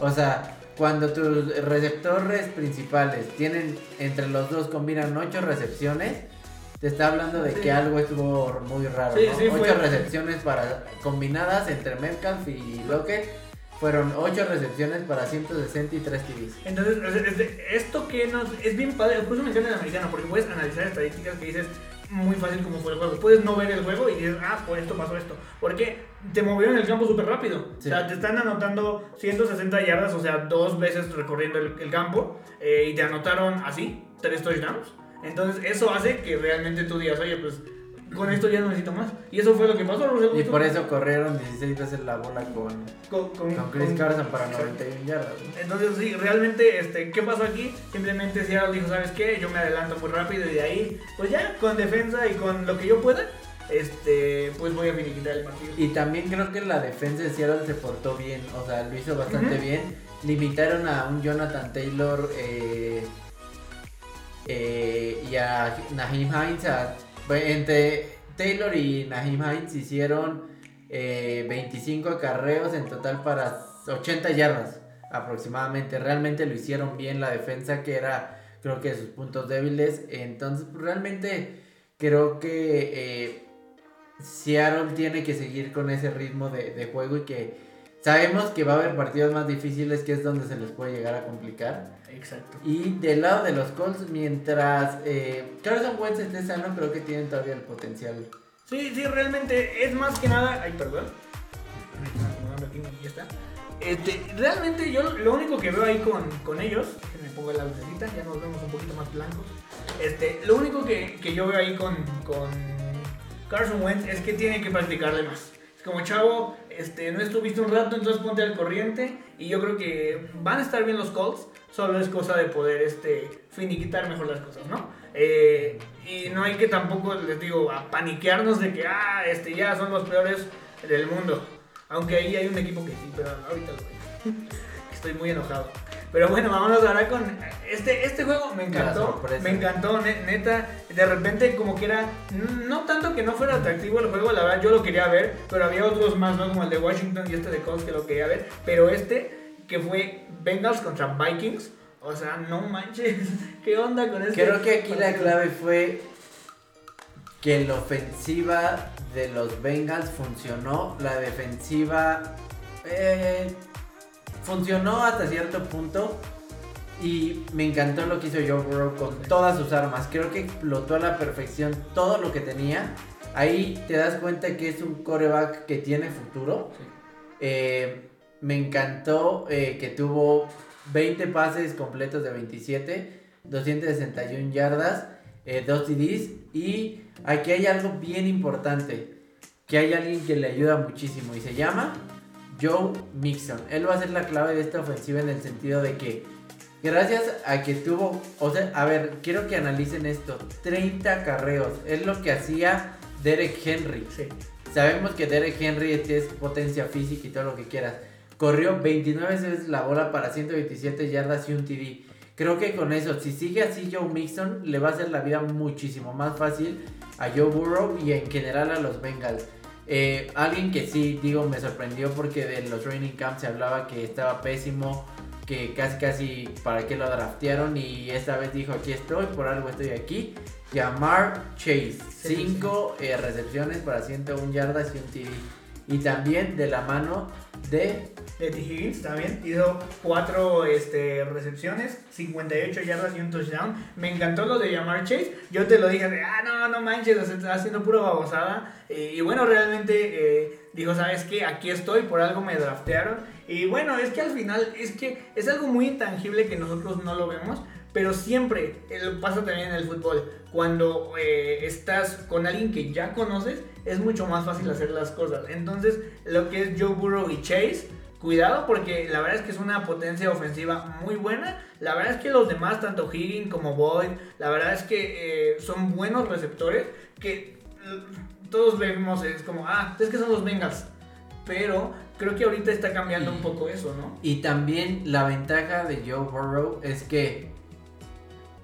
O sea, cuando tus receptores principales tienen entre los dos combinan ocho recepciones, te está hablando de que algo estuvo muy raro. ¿no? ocho recepciones para combinadas entre Metcalf y Lockett. Fueron ocho recepciones para 163 TVs. Entonces, esto que nos. Es bien padre. Por eso me encanta el americano, porque puedes analizar estadísticas que dices muy fácil como fue el juego. Puedes no ver el juego y dices, ah, por esto pasó esto. Porque te movieron el campo súper rápido. O sea, te están anotando 160 yardas, o sea, dos veces recorriendo el, campo. Eh, y te anotaron así, tres touchdowns. Entonces, eso hace que realmente tú digas, oye, pues con esto ya no necesito más. Y eso fue lo que pasó. Y por eso corrieron 16 veces la bola con, con, Chris Carson para 91 yardas. Entonces, sí, realmente, este, ¿qué pasó aquí? Simplemente Seattle dijo, ¿sabes qué? Yo me adelanto muy rápido y de ahí, pues ya, con defensa y con lo que yo pueda, este, pues voy a finiquitar el partido. Y también creo que la defensa de Seattle se portó bien, o sea, lo hizo bastante bien. Limitaron a un Jonathan Taylor eh, eh, y a Naheem Hines. entre Taylor y Naheem Hines hicieron 25 eh, acarreos en total para 80 yardas aproximadamente. Realmente lo hicieron bien la defensa, que era creo que sus puntos débiles. Entonces, pues, realmente creo que eh, Seattle tiene que seguir con ese ritmo de juego y que Sabemos que va a haber partidos más difíciles que es donde se les puede llegar a complicar. Exacto. Y del lado de los Colts, mientras eh, Carson Wentz esté sano, creo que tienen todavía el potencial. Sí, sí, realmente es más que nada. Ay, perdón. Ya está. Este, realmente yo lo único que veo ahí con, con ellos, que me pongo la lucecita, ya nos vemos un poquito más blancos. Este, lo único que, que yo veo ahí con, con Carson Wentz es que tiene que practicarle más. Es como chavo, este, no estuviste un rato, entonces ponte al corriente. Y yo creo que van a estar bien los Colts. Solo es cosa de poder este, finiquitar mejor las cosas, ¿no? Eh, y no hay que tampoco, les digo, a paniquearnos de que, ah, este, ya son los peores del mundo. Aunque ahí hay un equipo que sí, pero ahorita lo Estoy muy enojado. Pero bueno, vámonos ahora con este, este juego me encantó. Me encantó, neta. De repente como que era, no tanto que no fuera atractivo el juego, la verdad yo lo quería ver, pero había otros más, ¿no? Como el de Washington y este de Colts que lo quería ver. Pero este, que fue Bengals contra Vikings, o sea, no manches, ¿qué onda con este? Creo que aquí la clave fue que la ofensiva de los Bengals funcionó, la defensiva... Eh, funcionó hasta cierto punto. Y me encantó lo que hizo Joe Burrow con todas sus armas. Creo que explotó a la perfección todo lo que tenía. Ahí te das cuenta que es un coreback que tiene futuro. Eh, me encantó eh, que tuvo 20 pases completos de 27, 261 yardas, 2 eh, TDs. Y aquí hay algo bien importante. Que hay alguien que le ayuda muchísimo y se llama Joe Mixon. Él va a ser la clave de esta ofensiva en el sentido de que gracias a que tuvo, o sea, a ver, quiero que analicen esto, 30 carreos, es lo que hacía Derek Henry. Sabemos que Derek Henry es potencia física y todo lo que quieras. Corrió 29 veces la bola para 127 yardas y un TD. Creo que con eso, si sigue así Joe Mixon, le va a hacer la vida muchísimo más fácil a Joe Burrow y en general a los Bengals. Eh, alguien que sí, digo, me sorprendió porque de los training camps se hablaba que estaba pésimo, que casi casi para qué lo draftearon y esta vez dijo aquí estoy, por algo estoy aquí. Yamar Chase, 5 eh, recepciones para 101 yardas y un TD. Y también de la mano de de T. Higgins también. Hizo cuatro este, recepciones, 58 yardas y un touchdown. Me encantó lo de llamar Chase. Yo te lo dije, ah, no, no manches, está haciendo pura babosada. y bueno, realmente eh, dijo, ¿sabes qué? Aquí estoy, por algo me draftearon. Y bueno, es que al final es que es algo muy intangible que nosotros no lo vemos. Pero siempre eh, pasa también en el fútbol. Cuando eh, estás con alguien que ya conoces, es mucho más fácil hacer las cosas. Entonces, lo que es Joe Burrow y Chase, cuidado porque la verdad es que es una potencia ofensiva muy buena. La verdad es que los demás, tanto Higgins como Boyd, la verdad es que eh, son buenos receptores que todos vemos, es como, ah, es que son los Bengals. Pero creo que ahorita está cambiando un poco eso, ¿no? Y también la ventaja de Joe Burrow es que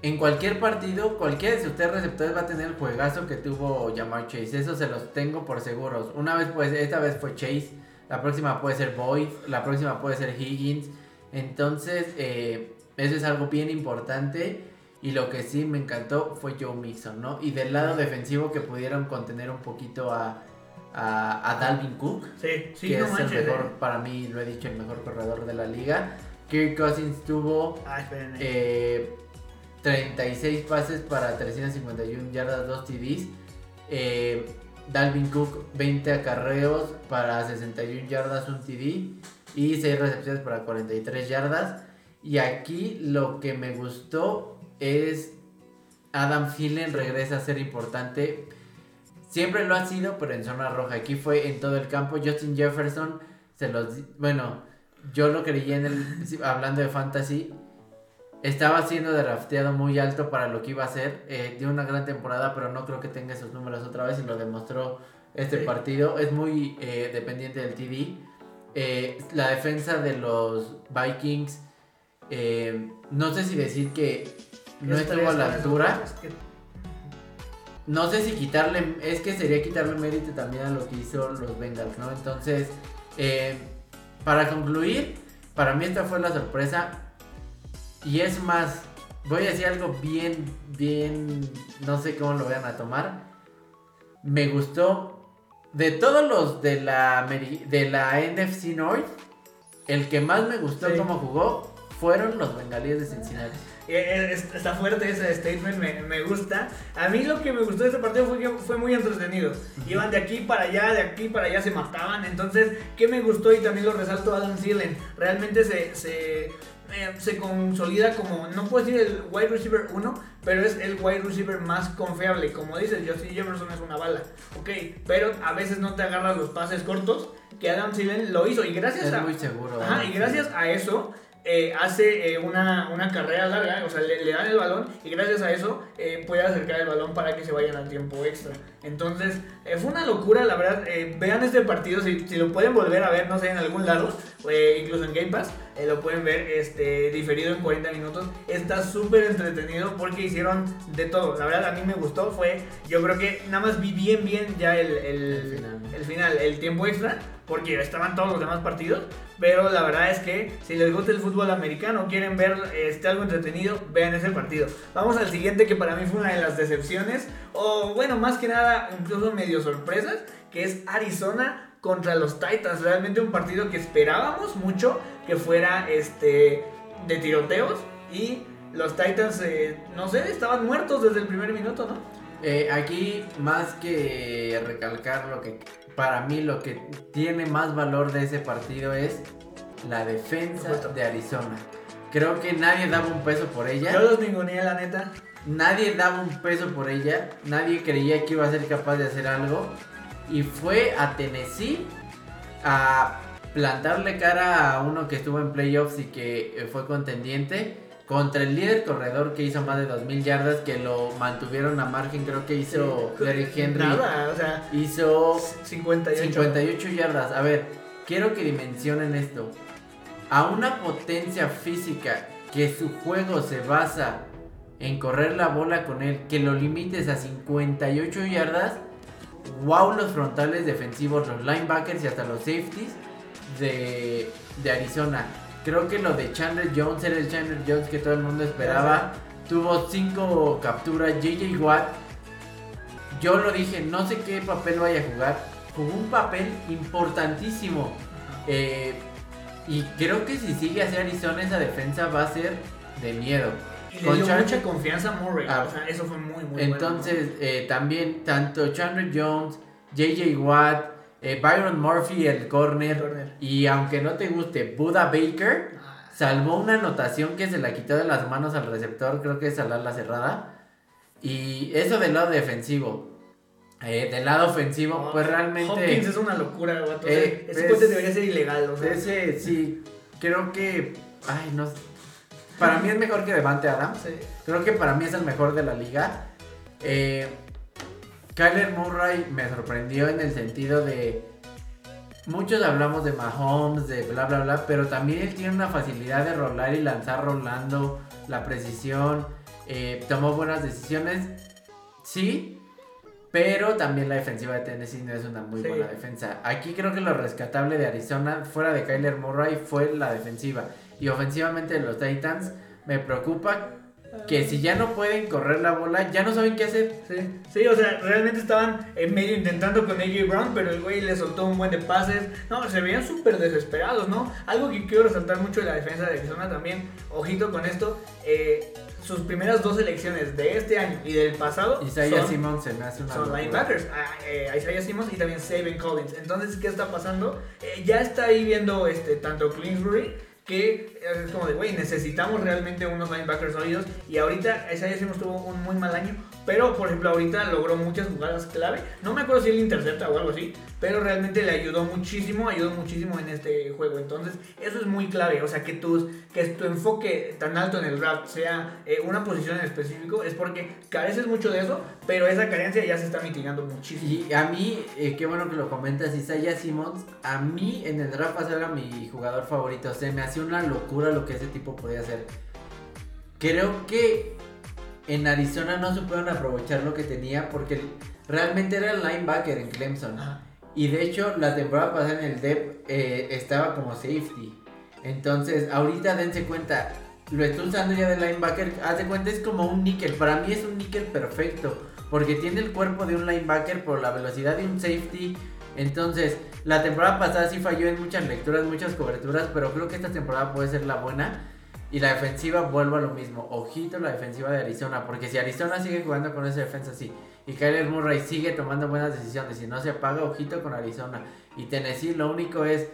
en cualquier partido, cualquiera de sus tres receptores va a tener el juegazo que tuvo Jamar Chase. Eso se los tengo por seguros. Una vez, pues, esta vez fue Chase. La próxima puede ser Boyd. La próxima puede ser Higgins. Entonces, eh, eso es algo bien importante. Y lo que sí me encantó fue Joe Mixon, ¿no? Y del lado defensivo que pudieron contener un poquito a, a, Dalvin Cook. Sí, sí, que es el mejor, eh. para mí, lo he dicho, el mejor corredor de la liga. Kirk Cousins tuvo eh, 36 pases para 351 yardas, 2 TDs. Eh, Dalvin Cook 20 acarreos para 61 yardas, un TD. Y 6 recepciones para 43 yardas. Y aquí lo que me gustó es Adam Thielen regresa a ser importante. Siempre lo ha sido, pero en zona roja. Aquí fue en todo el campo. Justin Jefferson se los... Bueno, yo lo creía en el... Hablando de fantasy, estaba siendo drafteado muy alto para lo que iba a ser. Eh, dio una gran temporada, pero no creo que tenga esos números otra vez y lo demostró este partido. Es muy eh, dependiente del TD. Eh, la defensa de los Vikings, no sé si decir que no estuvo a la altura. No sé si quitarle, es que sería quitarle mérito también a lo que hizo los Bengals, ¿no? Entonces, para concluir, para mí esta fue la sorpresa y es más, voy a decir algo bien, bien, no sé cómo lo vayan a tomar. Me gustó, de todos los de la, de la NFC North, el que más me gustó cómo jugó fueron los bengalíes de Cincinnati. Eh, eh, está fuerte ese statement, me, gusta. A mí lo que me gustó de este partido fue que fue muy entretenido. Iban de aquí para allá, de aquí para allá, se mataban. Entonces, ¿qué me gustó? Y también lo resalto Adam Thielen. Realmente se, se eh, se consolida como, no puedo decir el wide receiver 1, pero es el wide receiver más confiable. Como dices, Justin Jefferson es una bala, ok, pero a veces no te agarras los pases cortos, que Adam Thielen lo hizo y gracias es a... muy seguro. Ajá, y gracias a eso eh, hace eh, una, una, carrera larga, o sea, le, dan el balón y gracias a eso puede acercar el balón para que se vayan al tiempo extra. Entonces, fue una locura, la verdad. vean este partido, si, si, lo pueden volver a ver, no sé, en algún lado, incluso en Game Pass, lo pueden ver este, diferido en 40 minutos. Está súper entretenido porque hicieron de todo. La verdad, a mí me gustó. Fue, yo creo que nada más vi bien, bien ya el, el, el final, el tiempo extra porque estaban todos los demás partidos. Pero la verdad es que si les gusta el fútbol americano, quieren ver este, algo entretenido, vean ese partido. Vamos al siguiente que para mí fue una de las decepciones, o bueno, más que nada, incluso medio sorpresas, que es Arizona contra los Titans. Realmente un partido que esperábamos mucho que fuera este, de tiroteos y los Titans, eh, no sé, estaban muertos desde el primer minuto, ¿no? Eh, aquí, más que recalcar lo que para mí lo que tiene más valor de ese partido es la defensa de Arizona. Creo que nadie daba un peso por ella. Yo los ninguneé, la neta. Nadie daba un peso por ella. Nadie creía que iba a ser capaz de hacer algo. Y fue a Tennessee a plantarle cara a uno que estuvo en playoffs y que eh, fue contendiente contra el líder corredor que hizo más de 2000 yardas, que lo mantuvieron a margen, creo que hizo Derrick Henry. Nada, o sea, hizo 58. 58 yardas. A ver, quiero que dimensionen esto. A una potencia física que su juego se basa en correr la bola con él, que lo limites a 58 yardas, wow los frontales defensivos, los linebackers y hasta los safeties de, de Arizona. Creo que lo de Chandler Jones era el Chandler Jones que todo el mundo esperaba. Tuvo cinco capturas. JJ Watt, yo lo dije, no sé qué papel vaya a jugar, jugó un papel importantísimo. Eh, y creo que si sigue así Arizona, esa defensa va a ser de miedo. Y le dio mucha confianza a Murray. Ah, o sea, eso fue muy, muy Entonces, eh, también, tanto Chandler Jones, JJ Watt, eh, Byron Murphy, el corner, Corner. y aunque no te guste, Buda Baker, Ah, salvó una anotación que se la quitó de las manos al receptor, creo que es al ala cerrada. Y eso del lado defensivo. Eh, del lado ofensivo, pues realmente... Hopkins es una locura, sea, Eh, ese es- puente debería ser ilegal, o sea. Ese sí, creo que... Ay, no sé. Para mí es mejor que Devante Adams. sí. Creo que para mí es el mejor de la liga. Eh, Kyler Murray me sorprendió en el sentido de. Muchos hablamos de Mahomes, de bla bla bla, pero también él tiene una facilidad de rolar y lanzar rolando, la precisión, eh, tomó buenas decisiones, sí, pero también la defensiva de Tennessee no es una muy Sí. buena defensa. Aquí creo que lo rescatable de Arizona, fuera de Kyler Murray, fue la defensiva. Y ofensivamente de los Titans, me preocupa que si ya no pueden correr la bola, ya no saben qué hacer. Sí, sí, o sea, realmente estaban en medio intentando con AJ Brown, pero el güey le soltó un buen de pases. No, se veían súper desesperados, ¿no? Algo que quiero resaltar mucho de la defensa de Arizona también, ojito con esto, eh, sus primeras dos elecciones de este año y del pasado Isaiah son, Simmons se me hace una son locura. linebackers, ah, eh, Isaiah Simmons y también Saban Collins. Entonces, ¿qué está pasando? Eh, ya está ahí viendo este, tanto Clinsbury que es como de, güey, necesitamos realmente unos linebackers sólidos. Y ahorita Isaiah Simmons tuvo un muy mal año, pero por ejemplo, ahorita logró muchas jugadas clave. No me acuerdo si él intercepta o algo así, pero realmente le ayudó muchísimo, ayudó muchísimo en este juego. Entonces, eso es muy clave. O sea, que, tus, que tu enfoque tan alto en el draft sea eh, una posición en específico, es porque careces mucho de eso, pero esa carencia ya se está mitigando muchísimo. Y a mí, eh, qué bueno que lo comentas, Isaiah Simmons, a mí en el draft pasado era mi jugador favorito. Se me hacía una locura lo que ese tipo podía hacer. Creo que en Arizona no supieron aprovechar lo que tenía porque realmente era el linebacker en Clemson. Y de hecho, la temporada pasada en el DEP eh, estaba como safety. Entonces, ahorita dense cuenta, lo estoy usando ya de linebacker. Haz de cuenta, es como un níquel. Para mí es un níquel perfecto. Porque tiene el cuerpo de un linebacker por la velocidad de un safety. Entonces, la temporada pasada sí falló en muchas lecturas, muchas coberturas. Pero creo que esta temporada puede ser la buena. Y la defensiva vuelvo a lo mismo. Ojito la defensiva de Arizona. Porque si Arizona sigue jugando con esa defensa así. Y Kyler Murray sigue tomando buenas decisiones. Y no se apaga, ojito con Arizona. Y Tennessee lo único es.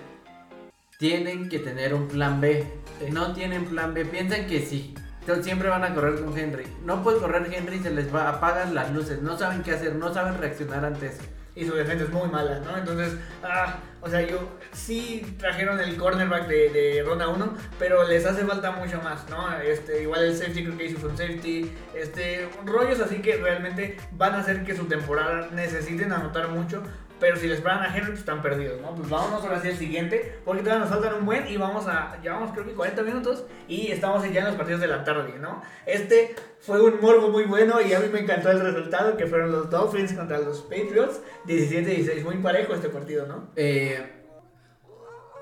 Tienen que tener un plan B. Sí. No tienen plan B. Piensan que sí. to- Siempre van a correr con Henry. No puede correr Henry, se les va, apagan las luces. No saben qué hacer, no saben reaccionar ante eso. Y su defensa es muy mala, ¿no? Entonces, ah, o sea, yo sí trajeron el cornerback de, de ronda 1, pero les hace falta mucho más, ¿no? Este, igual el safety creo que hizo un safety, este, rollos así que realmente van a hacer que su temporada necesiten anotar mucho. Pero si les pagan a Henry, pues están perdidos, ¿no? Pues vámonos ahora sí al siguiente, porque todavía nos faltan un buen y vamos a, llevamos creo que 40 minutos y estamos ya en los partidos de la tarde, ¿no? Este fue un morbo muy bueno y a mí me encantó el resultado, que fueron los Dolphins contra los Patriots, 17-16, muy parejo este partido, ¿no? Eh,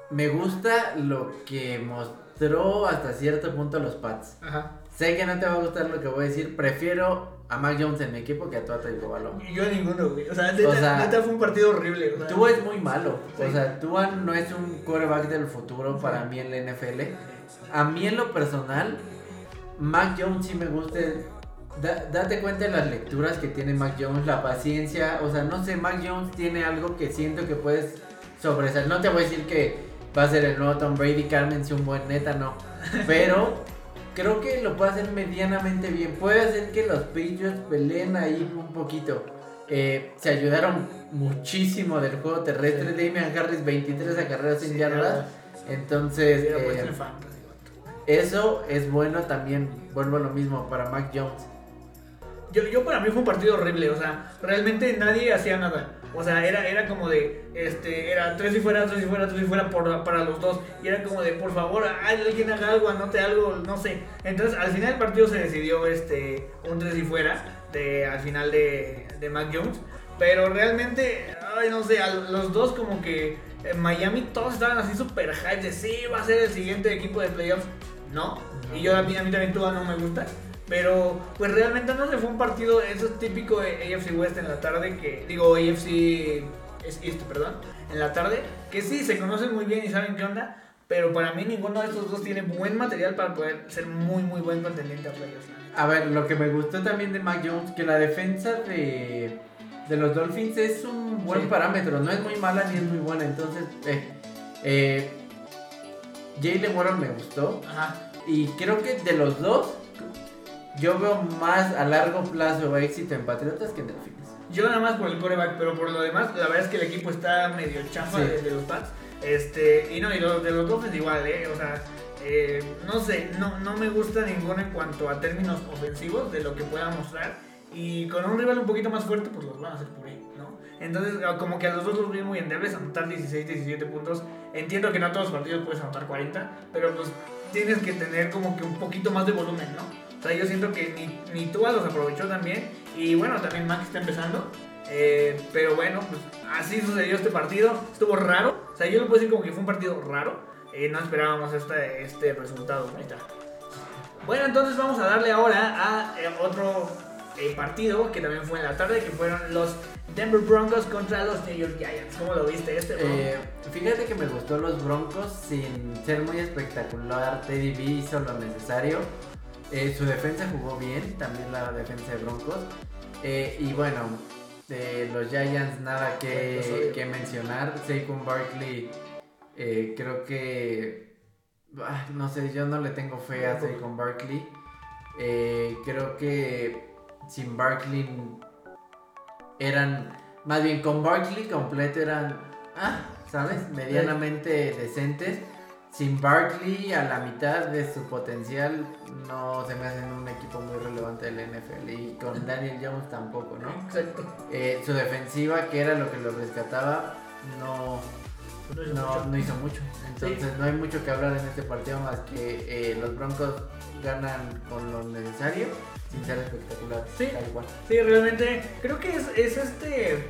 me gusta lo que mostró hasta cierto punto los Pats. Ajá. Sé que no te va a gustar lo que voy a decir. Prefiero a Mac Jones en mi equipo que a Tua. Y yo a ninguno, güey. O sea, neta, O sea, neta fue un partido horrible. O sea, Tua es muy malo. Sí. O sea, Tua no es un quarterback del futuro para mí en la NFL. A mí en lo personal, Mac Jones sí me gusta. Da- date cuenta de las lecturas que tiene Mac Jones, la paciencia. O sea, no sé, Mac Jones tiene algo que siento que puedes sobresalir. No te voy a decir que va a ser el nuevo Tom Brady, cálmense un buen neta, no. Pero creo que lo puede hacer medianamente bien. Puede hacer que los Patriots peleen ahí un poquito. Eh, se ayudaron muchísimo del juego terrestre. Damian Harris, 23 acarreos sin Sí, yardas. Entonces, eh, eso es bueno también. Vuelvo a lo mismo para Mac Jones. Yo, yo para mí fue un partido horrible, o sea, realmente nadie hacía nada. O sea, era, era como de, este, era tres y fuera, tres y fuera, tres y fuera por, para los dos. Y era como de, por favor, alguien haga algo, anote algo, no sé. Entonces, al final del partido se decidió este, un tres y fuera, de, al final de, de Mac Jones. Pero realmente, ay, no sé, a los dos como que en Miami todos estaban así súper hype de, sí, va a ser el siguiente equipo de playoffs. No, y yo a mí, a mí también Tua no me gusta. Pero, pues realmente no se fue un partido, eso es típico de AFC West en la tarde, que digo AFC es East, perdón, en la tarde, que sí, se conocen muy bien y saben qué onda, pero para mí ninguno de estos dos tiene buen material para poder ser muy, muy buen contendiente a playoffs. A ver, lo que me gustó también de Mac Jones, que la defensa de, de los Dolphins es un buen Sí. parámetro, no es muy mala ni es muy buena, entonces, eh, eh, Jalen Warren me gustó, Ajá. y creo que de los dos, yo veo más a largo plazo éxito en Patriotas que en Delfines. Yo nada más por el coreback, pero por lo demás, la verdad es que el equipo está medio chafa Sí. de, de los Pats. Este, y no, y los de los Dolphins igual, ¿eh? O sea, eh, no sé, no, no me gusta ninguno en cuanto a términos ofensivos de lo que pueda mostrar. Y con un rival un poquito más fuerte, pues los van a hacer puré, ¿no? Entonces, ah, como que a los dos los vi muy endebles, anotar 16, 17 puntos. Entiendo que no todos los partidos puedes anotar 40, pero pues tienes que tener como que un poquito más de volumen, ¿no? O sea, yo siento que ni, ni Tua los aprovechó también. Y bueno, también Max está empezando. Eh, pero bueno, pues así sucedió este partido. Estuvo raro. O sea, yo lo puedo decir como que fue un partido raro. Eh, no esperábamos este, este resultado. Ahí está. Bueno, entonces vamos a darle ahora a eh, otro eh, partido que también fue en la tarde, que fueron los Denver Broncos contra los New York Giants. ¿Cómo lo viste este? Eh, fíjate que me gustó los Broncos sin ser muy espectacular. Teddy B hizo lo necesario. Eh, su defensa jugó bien, también la defensa de Broncos. Eh, y bueno, de los Giants nada que, mencionar. Saquon Barkley, eh, creo que. ah, no sé, yo no le tengo fe a Saquon Barkley. Creo que sin Barkley eran. Más bien con Barkley completo eran. Ah, ¿sabes? Medianamente decentes. Sin Barkley a la mitad de su potencial no se me hacen un equipo muy relevante del NFL. Y con Daniel Jones tampoco, ¿no? Exacto. Eh, su defensiva, que era lo que lo rescataba, no, No hizo no, mucho. no hizo mucho. Entonces no hay mucho que hablar en este partido más que eh, los Broncos ganan con lo necesario sin ser espectacular. Sí. Tal cual. Sí, realmente creo que es, es este.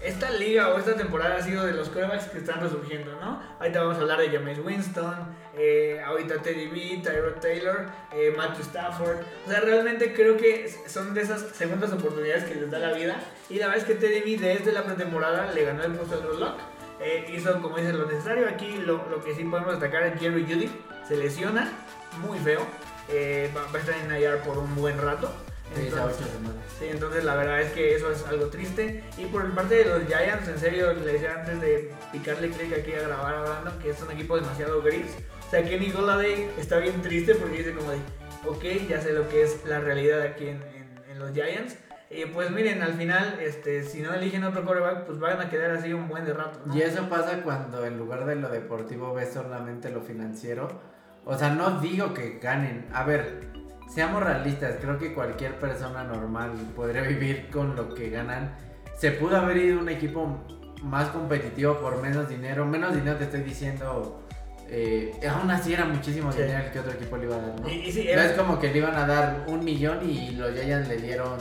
Esta liga o esta temporada ha sido de los quarterbacks que están resurgiendo, ¿no? Ahorita vamos a hablar de James Winston, eh, ahorita Teddy B, Tyrod Taylor, eh, Matthew Stafford. O sea, realmente creo que son de esas segundas oportunidades que les da la vida. Y la verdad es que Teddy B desde la pretemporada le ganó el puesto a Drew Lock. Eh, hizo, como dice, lo necesario. Aquí lo, lo que sí podemos destacar es Jerry Judy. Se lesiona, muy feo. Eh, va, va a estar en IR por un buen rato. Entonces-. Sí, entonces la verdad es que eso es algo triste. Y por el parte de los Giants, en serio, le decía antes de picarle clic aquí a grabar a Brandon que es un equipo demasiado gris. O sea, Kenny Golladay está bien triste porque dice como de, ok, ya sé lo que es la realidad aquí en, en- en los Giants. Y pues miren, al final, este, si no eligen otro quarterback, pues van a quedar así un buen de rato. ¿no? Y eso pasa cuando en lugar de lo deportivo ves solamente lo financiero. O sea, no digo que ganen. A ver, seamos realistas. Creo que cualquier persona normal podría vivir con lo que ganan. Se pudo haber ido un equipo más competitivo por menos dinero. Menos dinero te estoy diciendo. eh, aún así era muchísimo Sí. dinero el que otro equipo le iba a dar. ¿no? Y, y sí, No era- es como que le iban a dar un millón y los Giants le dieron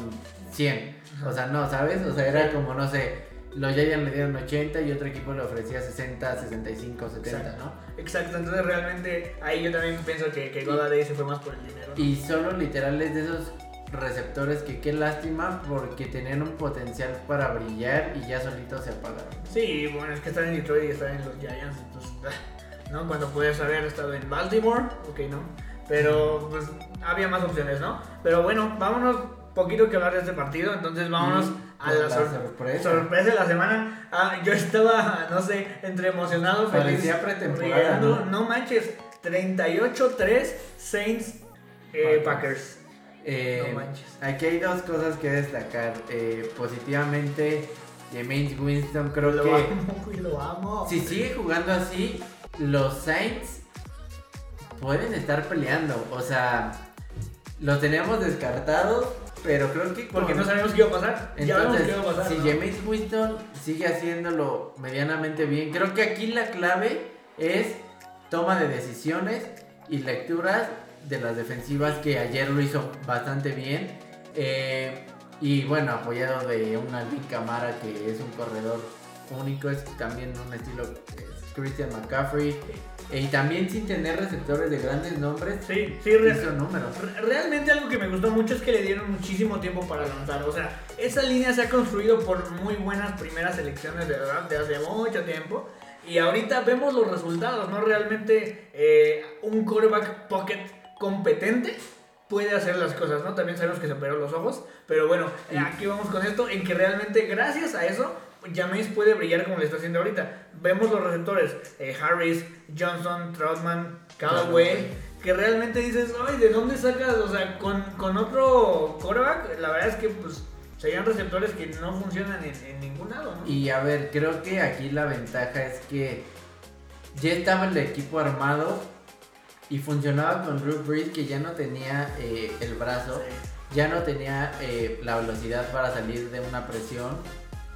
100. O sea, no, ¿sabes? O sea, era como, no sé, los Giants le dieron 80 y otro equipo le ofrecía 60, 65, 70, Exacto. ¿no? Exacto, entonces realmente ahí yo también pienso que, que Golladay se fue más por el dinero. ¿no? Y solo literal es de esos receptores que qué lástima porque tenían un potencial para brillar y ya solitos se apagaron. Sí, bueno, es que estar en Detroit y estar en los Giants, entonces, ¿no? Cuando puedes haber estado en Baltimore, ok, ¿no? Pero, pues, había más opciones, ¿no? Pero bueno, vámonos, poquito que hablar de este partido, entonces vámonos a la, la sor- sorpresa. sorpresa de la semana. Ah, yo estaba, no sé, entre emocionado, feliz. Pretemporada. ¿no? No manches, 38-3 Saints eh, Packers. Eh, No manches. aquí hay dos cosas que destacar. Eh, positivamente, James Winston creo lo que... amo, lo amo. Si sigue jugando así, los Saints pueden estar peleando. O sea, los teníamos descartados, pero creo que Porque no sabemos qué iba a pasar. ya Entonces, qué iba a pasar. si ¿no? James Winston sigue haciéndolo medianamente bien, creo que aquí la clave es toma de decisiones y lecturas de las defensivas que ayer lo hizo bastante bien. Eh, y bueno, apoyado de un Alvin Camara que es un corredor único, es también un estilo es Christian McCaffrey. Y también sin tener receptores de grandes nombres, Sí, sí, hizo números. re- realmente algo que me gustó mucho es que le dieron muchísimo tiempo para lanzar. O sea, esa línea se ha construido por muy buenas primeras selecciones de verdad de hace mucho tiempo. Y ahorita vemos los resultados, ¿no? Realmente eh, un quarterback pocket competente puede hacer las cosas, ¿no? También sabemos que se operó los ojos, pero bueno, aquí vamos con esto, en que realmente gracias a eso, Jameis puede brillar como le está haciendo ahorita. Vemos los receptores, eh, Harris, Johnson, Troutman, Callaway, que realmente dices, ay, ¿de dónde sacas? O sea, con, con otro quarterback, la verdad es que pues serían receptores que no funcionan en, en ningún lado, ¿no? Y a ver, creo que aquí la ventaja es que ya estaba el equipo armado y funcionaba con Drew Brees que ya no tenía eh, el brazo, ya no tenía eh, la velocidad para salir de una presión.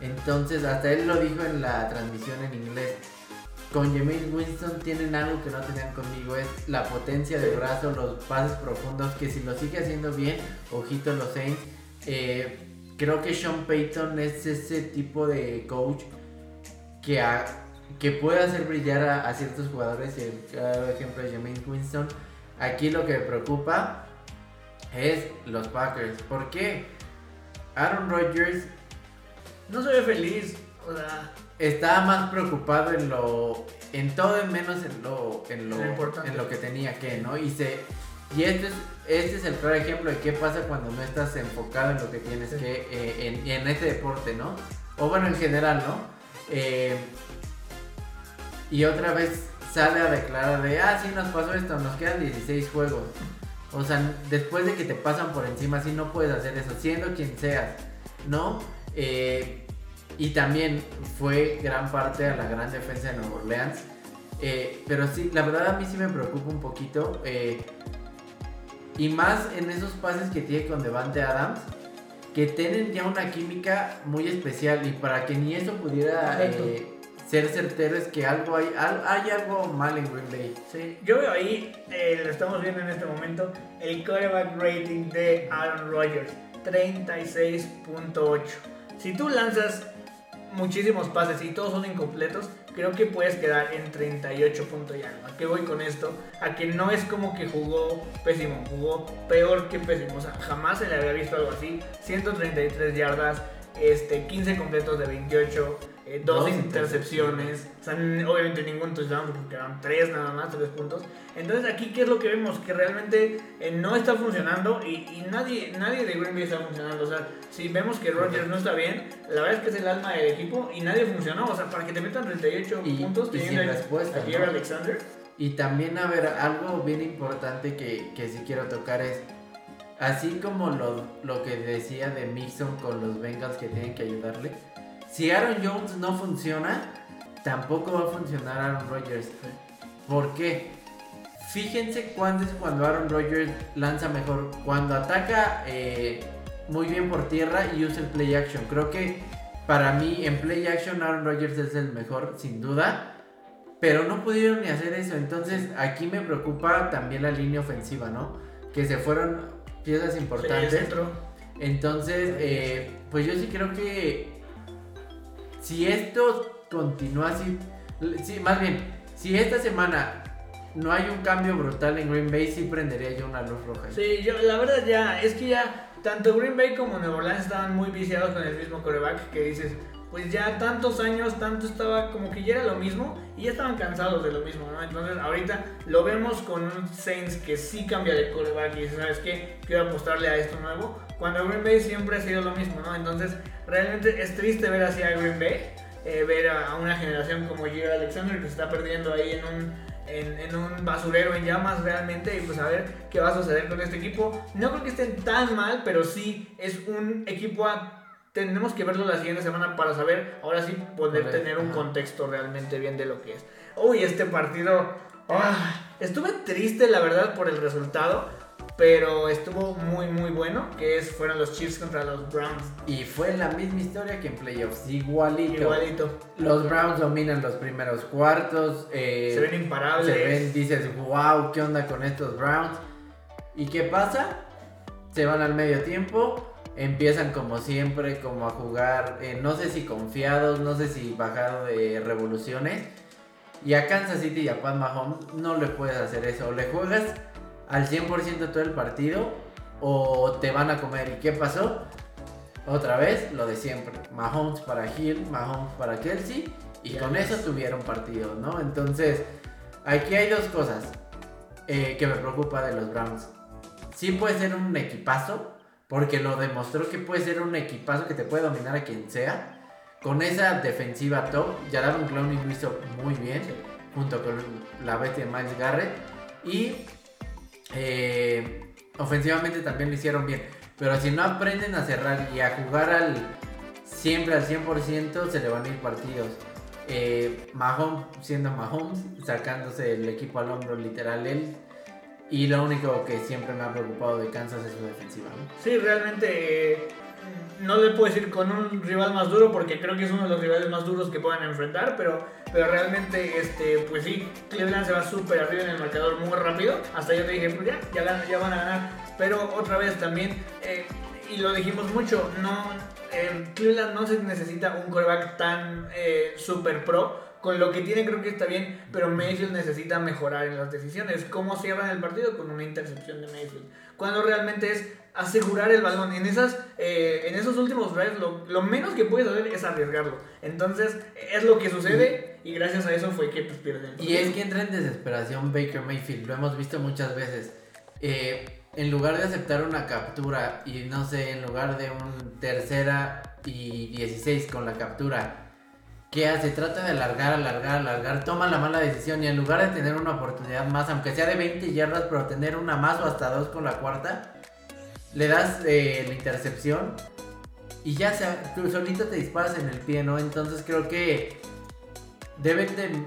Entonces, hasta él lo dijo en la transmisión en inglés. Con Jameis Winston tienen algo que no tenían conmigo, es la potencia de brazo, los pases profundos, que si lo sigue haciendo bien, ojito los Saints. Eh, creo que Sean Payton es ese tipo de coach que, que puede hacer brillar a, ciertos jugadores, y el ejemplo es Jameis Winston. Aquí lo que me preocupa es los Packers. ¿Por qué? Aaron Rodgers No se ve feliz, o sea, estaba más preocupado en lo en todo menos en lo en lo, en lo que tenía que no y se y este es este es el claro ejemplo de qué pasa cuando no estás enfocado en lo que tienes Sí. que eh, en, en este deporte no o bueno en general no Eh, y otra vez sale a declarar de ah sí nos pasó esto nos quedan 16 juegos o sea después de que te pasan por encima sí no puedes hacer eso siendo quien seas no Eh, y también fue gran parte a la gran defensa de Nueva Orleans. Eh, pero sí, la verdad a mí sí me preocupa un poquito. eh, y más en esos pases que tiene con Devante Adams. Que tienen ya una química muy especial. Y para que ni eso pudiera eh, ser certero es que algo hay, hay algo mal en Green Bay. Sí, yo veo ahí, eh, lo estamos viendo en este momento, el quarterback rating de Aaron Rodgers, 36.8. Si tú lanzas muchísimos pases y todos son incompletos, creo que puedes quedar en 38 puntos y algo. ¿A qué voy con esto? A que no es como que jugó pésimo, jugó peor que pésimo. O sea, jamás se le había visto algo así. 133 yardas, este, 15 completos de 28, eh, dos Dos intercepciones. O sea, obviamente ningún touchdown porque eran 3 nada más, 3 puntos. Entonces aquí, ¿qué es lo que vemos? Que realmente eh, no está funcionando y, y nadie, nadie de Green Bay está funcionando. O sea, si vemos que Rodgers no está bien, la verdad es que es el alma del equipo y nadie funcionó. O sea, para que te metan 38 Y- puntos, y teniendo respuesta, a ¿no? Alexander. Y también, a ver, algo bien importante que, que sí quiero tocar es, así como lo, lo que decía de Mixon con los Bengals que tienen que ayudarle, si Aaron Jones no funciona, tampoco va a funcionar Aaron Rodgers. ¿Por qué? Fíjense cuándo es cuando Aaron Rodgers lanza mejor, cuando ataca eh, muy bien por tierra y usa el play action. Creo que para mí en play action Aaron Rodgers es el mejor, sin duda. Pero no pudieron ni hacer eso. Entonces aquí me preocupa también la línea ofensiva, ¿no? Que se fueron piezas importantes. Entonces, eh, pues yo sí creo que si esto continúa así, sí, más bien, si esta semana no hay un cambio brutal en Green Bay, sí prendería yo una luz roja. Sí, yo la verdad ya, es que ya tanto Green Bay como Nueva Orleans estaban muy viciados con el mismo coreback que dices, pues ya tantos años, tanto estaba como que ya era lo mismo y ya estaban cansados de lo mismo, ¿no? Entonces ahorita lo vemos con un Saints que sí cambia de coreback y ¿sabes qué? Quiero apostarle a esto nuevo. Cuando Green Bay siempre ha sido lo mismo, ¿no? Entonces realmente es triste ver así a Green Bay, eh, ver a, una generación como Jair Alexander que se está perdiendo ahí en un en, en un basurero en llamas realmente y pues a ver qué va a suceder con este equipo. No creo que estén tan mal, pero sí es un equipo a... Tenemos que verlo la siguiente semana para saber, ahora sí, poder tener un contexto realmente bien de lo que es. Uy, este partido... ah, estuve triste, la verdad, por el resultado, pero estuvo muy, muy bueno, que es, fueron los Chiefs contra los Browns. Y fue la misma historia que en playoffs, igualito. Igualito. Los Browns dominan los primeros cuartos. eh, Se ven imparables. se ven, dices, wow, ¿qué onda con estos Browns? ¿Y qué pasa? Se van al medio tiempo, empiezan como siempre, como a jugar, eh, no sé si confiados, no sé si bajado de revoluciones. Y a Kansas City y a Pat Mahomes no le puedes hacer eso. O le juegas al 100% todo el partido o te van a comer. ¿Y qué pasó? Otra vez lo de siempre. Mahomes para Hill, Mahomes para Kelsey. Y con eso tuvieron partido, ¿no? Entonces, aquí hay dos cosas eh, que me preocupa de los Browns. Sí puede ser un equipazo, porque lo demostró que puede ser un equipazo que te puede dominar a quien sea. Con esa defensiva top, Jadavion Clowney lo hizo muy bien, junto con la bestia Miles Garrett. Y eh, ofensivamente también lo hicieron bien. Pero si no aprenden a cerrar y a jugar al siempre al 100%, se le van a ir partidos. Eh, Mahomes siendo Mahomes, sacándose el equipo al hombro literal él. Y lo único que siempre me ha preocupado de Kansas es su defensiva. Sí, realmente eh, no le puedo decir con un rival más duro porque creo que es uno de los rivales más duros que puedan enfrentar, pero, pero realmente, este, pues sí, Cleveland se va súper arriba en el marcador muy rápido. Hasta yo te dije, pues ya, ya, ganan, ya van a ganar. Pero otra vez también, eh, y lo dijimos mucho, no, Cleveland no se necesita un coreback tan eh, super pro. Con lo que tiene creo que está bien, pero Mayfield necesita mejorar en las decisiones. ¿Cómo cierran el partido? Con una intercepción de Mayfield. Cuando realmente es asegurar el balón. En, esas, eh, en esos últimos drives lo, lo, menos que puedes hacer es arriesgarlo. Entonces es lo que sucede y gracias a eso fue que pues, pierden. Y es que entra en desesperación Baker Mayfield. Lo hemos visto muchas veces. Eh, en lugar de aceptar una captura y no sé, en lugar de un tercera y 16 con la captura, ¿qué hace? Trata de alargar, alargar, alargar, toma la mala decisión y en lugar de tener una oportunidad más, aunque sea de 20 yardas, pero tener una más o hasta dos con la cuarta, le das eh, la intercepción y ya se, tú solito te disparas en el pie, ¿no? Entonces creo que deben de,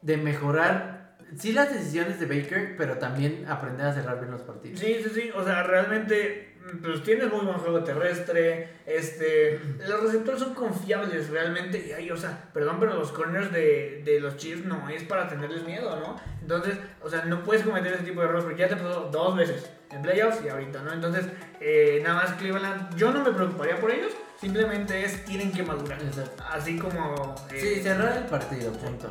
de mejorar sí las decisiones de Baker, pero también aprender a cerrar bien los partidos. Sí, sí, sí. O sea, realmente pues tienes muy buen juego terrestre, este, los receptores son confiables realmente, y ahí, o sea, perdón, pero los corners de, de, los Chiefs no es para tenerles miedo, ¿no? Entonces, o sea, no puedes cometer ese tipo de errores porque ya te pasó dos veces en playoffs y ahorita, ¿no? Entonces, eh, nada más Cleveland, yo no me preocuparía por ellos, simplemente es, tienen que madurar, así como... Eh, sí, cerrar el partido, punto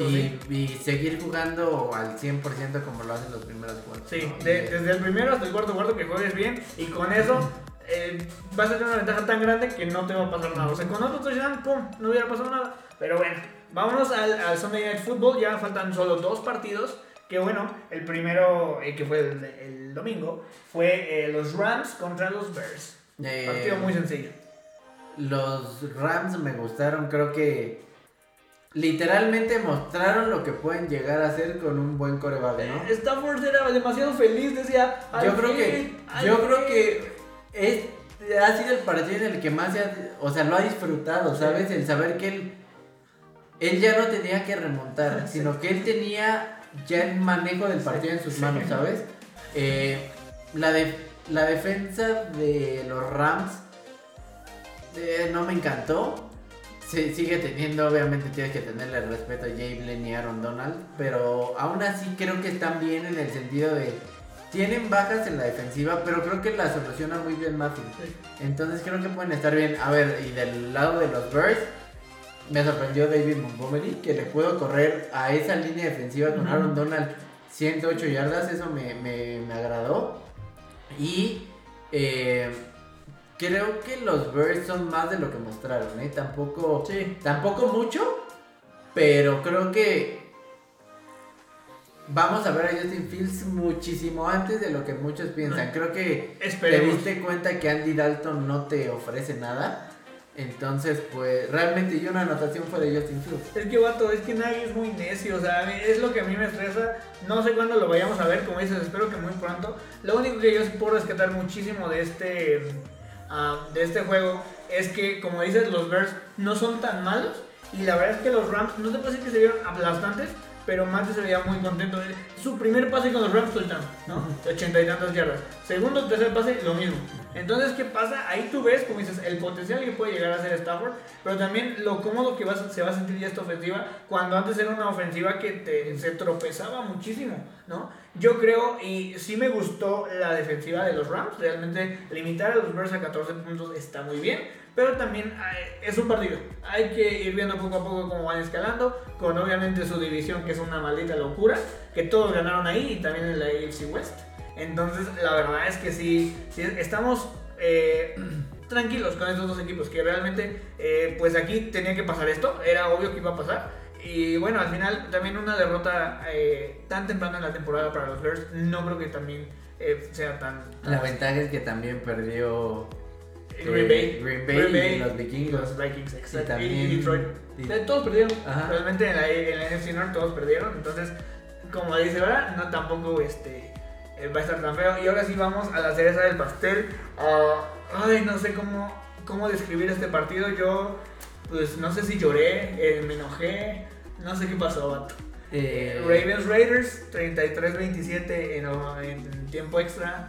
y, y, seguir jugando al 100% como lo hacen los primeros cuartos. Sí, desde el primero hasta el cuarto cuarto que juegues bien y con eso eh, vas a tener una ventaja tan grande que no te va a pasar nada. O sea, con otro touchdown, pum, no hubiera pasado nada. Pero bueno, vámonos al, al Sunday Night Football. Ya faltan solo dos partidos. Que bueno, el primero, eh, que fue el, el, domingo, fue eh, los Rams contra los Bears. Partido muy sencillo. Los Rams me gustaron, creo que literalmente mostraron lo que pueden llegar a hacer con un buen coreback, ¿no? Eh, Stafford era demasiado feliz, decía. Yo creo que, yo creo que es, ha sido el partido en el que más, o sea, lo ha disfrutado, ¿sabes? El saber que él, él ya no tenía que remontar, sino que él tenía ya el manejo del partido en sus manos, ¿sabes? Eh, la, de, la defensa de los Rams eh, no me encantó Sí, sigue teniendo, obviamente tienes que tenerle el respeto a Jablen y Aaron Donald, pero aún así creo que están bien en el sentido de tienen bajas en la defensiva, pero creo que la soluciona muy bien Matthew. Entonces creo que pueden estar bien. A ver, y del lado de los Bears, me sorprendió David Montgomery, que le puedo correr a esa línea defensiva con Aaron Donald 108 yardas, eso me, me, me agradó. Y eh, creo que los Bears son más de lo que mostraron, ¿eh? Tampoco, tampoco mucho, pero creo que vamos a ver a Justin Fields muchísimo antes de lo que muchos piensan. Creo que te diste cuenta que Andy Dalton no te ofrece nada. Entonces, pues, realmente yo una anotación fue de Justin Fields. Es que, vato, es que nadie es muy necio, o sea, es lo que a mí me estresa. No sé cuándo lo vayamos a ver, como dices, espero que muy pronto. Lo único que yo sí puedo rescatar muchísimo de este de este juego es que, como dices, los Bears no son tan malos. Y la verdad es que los Rams, no te puedo decir que se vieron aplastantes, pero Mate se veía muy contento. Su primer pase con los Rams touchdown, ¿no? De ochenta y tantas yardas. Segundo, tercer pase, lo mismo. Entonces, ¿qué pasa? Ahí tú ves, como dices, el potencial que puede llegar a ser Stafford, pero también lo cómodo que se va a sentir ya esta ofensiva, cuando antes era una ofensiva que te, se tropezaba muchísimo, ¿no? Yo creo, y sí me gustó la defensiva de los Rams, realmente limitar a los Bears a 14 puntos está muy bien, pero también eh, es un partido. Hay que ir viendo poco a poco cómo van escalando, con obviamente su división que es una maldita locura, que todos ganaron ahí y también en la AFC West. Entonces, la verdad es que sí, sí estamos eh, tranquilos con estos dos equipos, que realmente, eh, pues aquí tenía que pasar esto, era obvio que iba a pasar. Y bueno, al final también una derrota eh, tan temprana en la temporada para los Bears, no creo que también sea tan... La ventaja es que también perdió... Green Bay, Green Bay, y los Vikingos. Los Vikings, exacto. Y, Detroit. Todos perdieron. Realmente en la, en la NFC North todos perdieron. Entonces, como dice ahora, no tampoco este, va a estar tan feo. Y ahora sí vamos a la cereza del pastel. Uh, ay, no sé cómo, cómo describir este partido. Yo, pues no sé si lloré, eh, me enojé, no sé qué pasó, vato. Eh, Ravens Raiders 33-27 en, en, tiempo extra.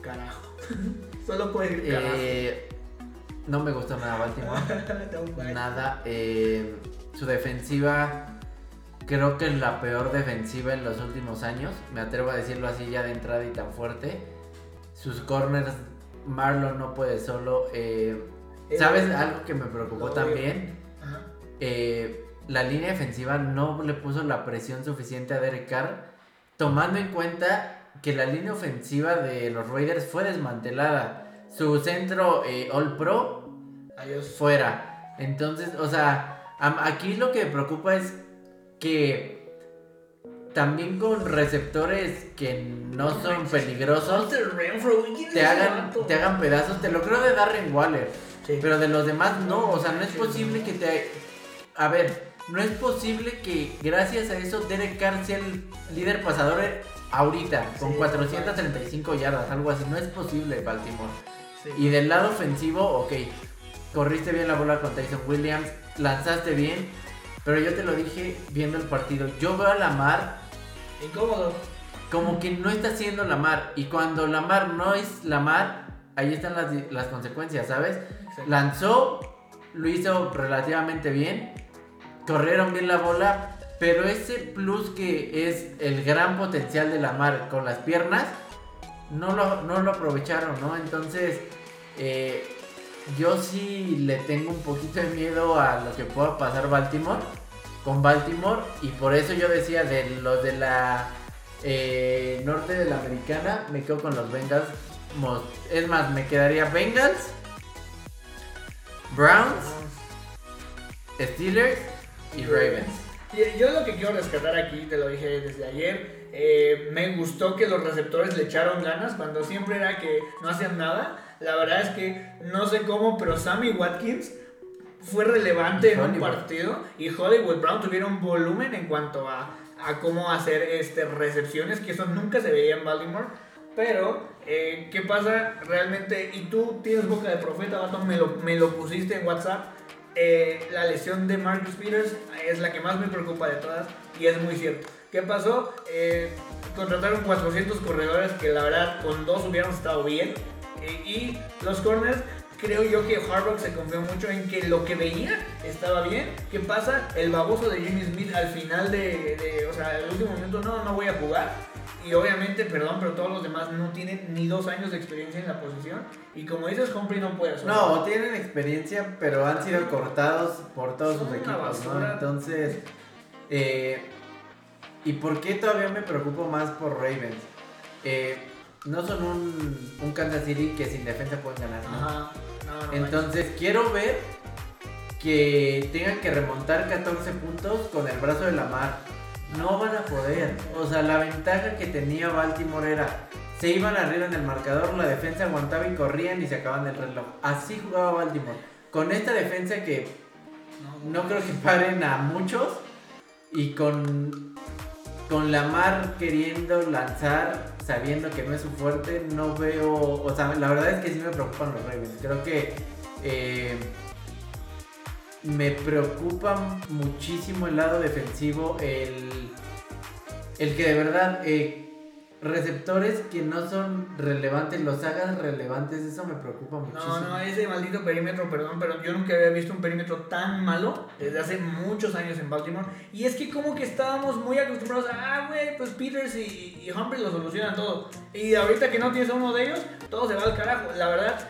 Carajo. Solo puedo decir carajo. Eh, no me gusta nada Baltimore. nada. su defensiva creo que es la peor defensiva en los últimos años. Me atrevo a decirlo así ya de entrada y tan fuerte. Sus corners, Marlon no puede solo. Eh, ¿Sabes algo que me preocupó también? Eh, la línea defensiva no le puso la presión suficiente a Derek Carr, tomando en cuenta que la línea ofensiva de los Raiders fue desmantelada. Su centro eh, All Pro fuera. Entonces, o sea, aquí lo que me preocupa es que también con receptores que no son peligrosos te hagan, te hagan pedazos. Te lo creo de Darren Waller. Pero de los demás no. O sea, no es posible que te... A ver, no es posible que gracias a eso Derek Carr sea el líder pasador ahorita, con 435 yardas, algo así. No es posible, Baltimore. Y del lado ofensivo, ok, corriste bien la bola con Tyson Williams, lanzaste bien, pero yo te lo dije viendo el partido. Yo veo a Lamar. Incómodo. Como que no está siendo Lamar. Y cuando Lamar no es Lamar, ahí están las, consecuencias, ¿sabes? Lanzó, lo hizo relativamente bien. Corrieron bien la bola. Pero ese plus que es el gran potencial de Lamar con las piernas, no lo, no lo aprovecharon, ¿no? Entonces, eh, yo sí le tengo un poquito de miedo a lo que pueda pasar Baltimore con Baltimore y por eso yo decía de los de la eh, norte de la americana me quedo con los Bengals es más me quedaría Bengals Browns Steelers y Ravens yo lo que quiero rescatar aquí, te lo dije desde ayer, eh, me gustó que los receptores le echaron ganas cuando siempre era que no hacían nada. La verdad es que no sé cómo, pero Sammy Watkins fue relevante en un partido y Hollywood Brown tuvieron volumen en cuanto a, a cómo hacer este, recepciones, que eso nunca se veía en Baltimore. Pero, eh, ¿qué pasa realmente? Y tú tienes boca de profeta, vato, me lo, me lo pusiste en WhatsApp. Eh, la lesión de Marcus Peters es la que más me preocupa de todas y es muy cierto. ¿Qué pasó? Eh, contrataron 400 corredores que la verdad con dos hubieran estado bien y los corners, creo yo que Harbaugh se confió mucho en que lo que veía estaba bien. ¿Qué pasa? El baboso de Jimmy Smith al final de, o sea, el último momento, no, no voy a jugar. Y obviamente, perdón, pero todos los demás no tienen ni dos años de experiencia en la posición. Y como dices, Humphrey no puede hacer. No, tienen experiencia, pero han sido cortados por todos sus equipos, ¿no? Entonces, eh, ¿y por qué todavía me preocupo más por Ravens? Eh, no son un, un Kansas City que sin defensa pueden ganar. ¿no? Entonces quiero ver que tengan que remontar 14 puntos con el brazo de la mar. No van a poder. O sea, la ventaja que tenía Baltimore era se iban arriba en el marcador, la defensa aguantaba y corrían y se acaban el reloj. Así jugaba Baltimore. Con esta defensa que no creo que paren a muchos y con con Lamar queriendo lanzar, sabiendo que no es su fuerte, no veo. O sea, la verdad es que sí me preocupan los Ravens. Creo que eh, me preocupa muchísimo el lado defensivo, el, el que de verdad eh, receptores que no son relevantes, los hagas relevantes, eso me preocupa muchísimo. No, no, ese maldito perímetro, perdón, pero yo nunca había visto un perímetro tan malo desde hace muchos años en Baltimore. Y es que como que estábamos muy acostumbrados a, ah, güey, pues Peters y, y Humphrey lo solucionan todo. Y ahorita que no tienes a uno de ellos, todo se va al carajo. La verdad,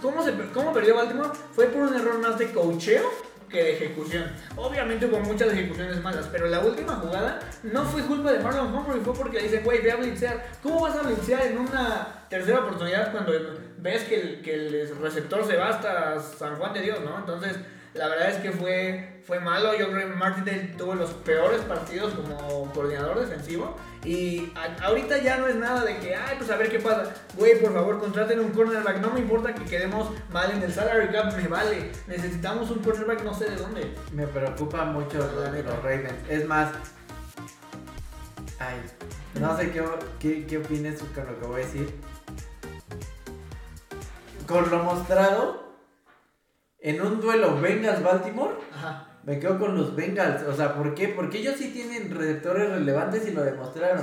¿cómo, se, ¿cómo perdió Baltimore? Fue por un error más de cocheo que de ejecución. Obviamente hubo muchas ejecuciones malas, pero la última jugada no fue culpa de Marlon Humphrey, fue porque le dicen, güey, ve a blitzear. ¿Cómo vas a blitzear en una tercera oportunidad cuando ves que el, que el receptor se va hasta San Juan de Dios, ¿no? Entonces, la verdad es que fue, fue malo. Yo creo que Martin tuvo los peores partidos como coordinador defensivo. Y ahorita ya no es nada de que, ay, pues a ver qué pasa. Güey, por favor, contraten un cornerback. No me importa que quedemos mal en el salary cap, me vale. Necesitamos un cornerback no sé de dónde. Me preocupa mucho los Ravens. Es más, ay, no sé qué, qué, qué opinas con lo que voy a decir. Con lo mostrado, en un duelo Bengals-Baltimore, me quedo con los Bengals. O sea, ¿por qué? Porque ellos sí tienen receptores relevantes y lo demostraron.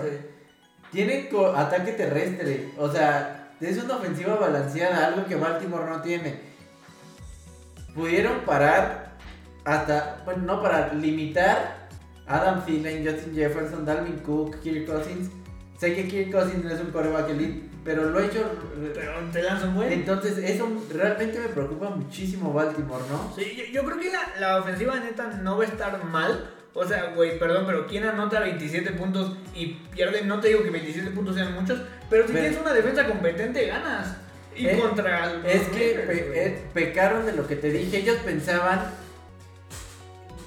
Tienen ataque terrestre. O sea, es una ofensiva balanceada, algo que Baltimore no tiene. Pudieron parar hasta, bueno, no parar, limitar Adam Thielen, Justin Jefferson, Dalvin Cook, Kirk Cousins. Sé que Kirk Cousins no es un coreback elite, pero lo he hecho. Pero te lanzan buen. Entonces, eso realmente me preocupa muchísimo Baltimore, ¿no? Sí, yo, creo que la, la, ofensiva neta no va a estar mal. O sea, güey, perdón, pero ¿quién anota 27 puntos y pierde? No te digo que 27 puntos sean muchos, pero si tienes una defensa competente, ganas. Y eh, contra. Es que eh, pecaron de lo que te dije. Ellos pensaban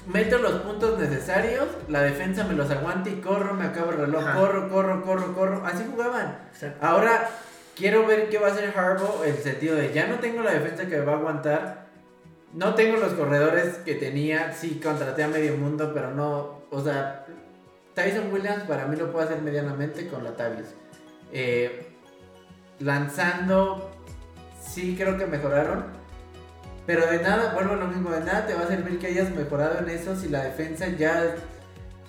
meto los puntos necesarios, la defensa me los aguanta y corro, me acabo el reloj, corro, corro, corro, corro. Así jugaban. Ahora quiero ver qué va a hacer Harbaugh en el sentido de ya no tengo la defensa que me va a aguantar. No tengo los corredores que tenía. Sí, contraté a medio mundo, pero no. O sea, Tyson Williams para mí lo puede hacer medianamente con la Tavius. Eh, lanzando, sí creo que mejoraron pero de nada, vuelvo a lo mismo, de nada te va a servir que hayas mejorado en eso si la defensa ya...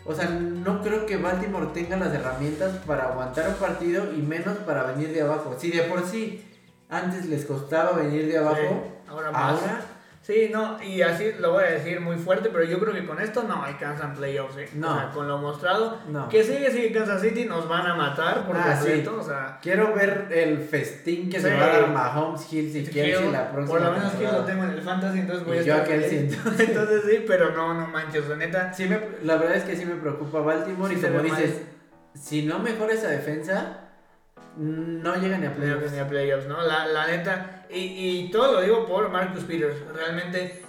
O sea, no creo que Baltimore tenga las herramientas para aguantar un partido y menos para venir de abajo. Si de por sí antes les costaba venir de abajo, ahora, ahora Sí, no, y así lo voy a decir muy fuerte, pero yo creo que con esto no alcanzan playoffs, ¿eh? No. O sea, con lo mostrado, no. que sigue, sigue Kansas City, nos van a matar por ah, completo, o sea... Quiero ver el festín que se va a dar Mahomes, Hills y Kelsey la próxima Por lo menos que lo tengo en el Fantasy, entonces voy a yo a Kelsey, entonces. entonces sí, pero no, no manches, la neta... Sí me, la verdad es que sí me preocupa Baltimore y como dices, si no mejora esa defensa no llega ni a playoffs. Ni a playoffs, ¿no? La, la neta, y, y, todo lo digo por Marcus Peters. Realmente,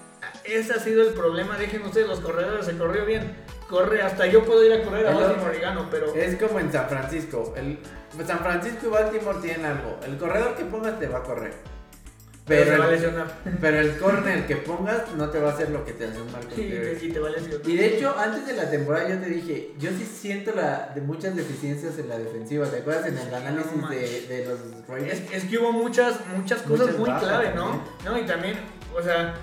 ese ha sido el problema. Dejen ustedes los corredores, se corrió bien. Corre, hasta yo puedo ir a correr a Baltimore y gano, pero. Es como en San Francisco. El, San Francisco y Baltimore tienen algo. El corredor que pongas te va a correr. Pero, pero el corner que pongas no te va a hacer lo que te hace un Marcos sí, Sí, te va a lesionar. Y de hecho, antes de la temporada yo te dije, yo sí siento la, de muchas deficiencias en la defensiva. ¿Te acuerdas en el análisis de, de, los Raiders? Es, que hubo muchas, muchas cosas muy clave, ¿no? ¿no? Y también, o sea,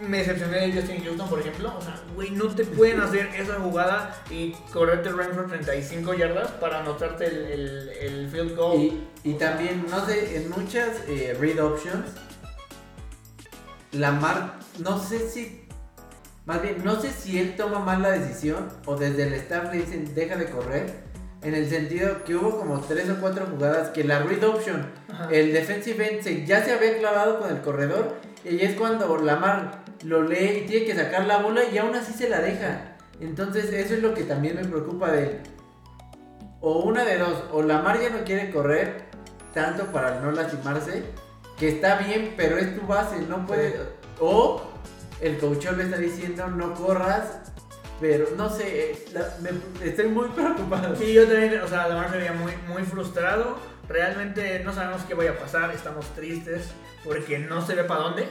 me decepcioné de Justin Houston, por ejemplo. O sea, güey, no te pueden hacer esa jugada y correrte el rank 35 yardas para anotarte el, el, el field goal. Y, y también, no sé, en muchas eh, read options Lamar, no sé si, más bien, no sé si él toma mal la decisión o desde el staff le dicen deja de correr. En el sentido que hubo como tres o cuatro jugadas que la read option, el defensive end ya se había clavado con el corredor y es cuando Lamar lo lee y tiene que sacar la bola y aún así se la deja. Entonces eso es lo que también me preocupa de él. O una de dos, o Lamar ya no quiere correr tanto para no lastimarse que está bien, pero es tu base, no puede. O el coach le está diciendo no corras, pero no sé, estoy muy preocupado. Sí, yo también, o sea, la verdad muy, muy frustrado. Realmente no sabemos qué vaya a pasar, estamos tristes porque no se ve para dónde.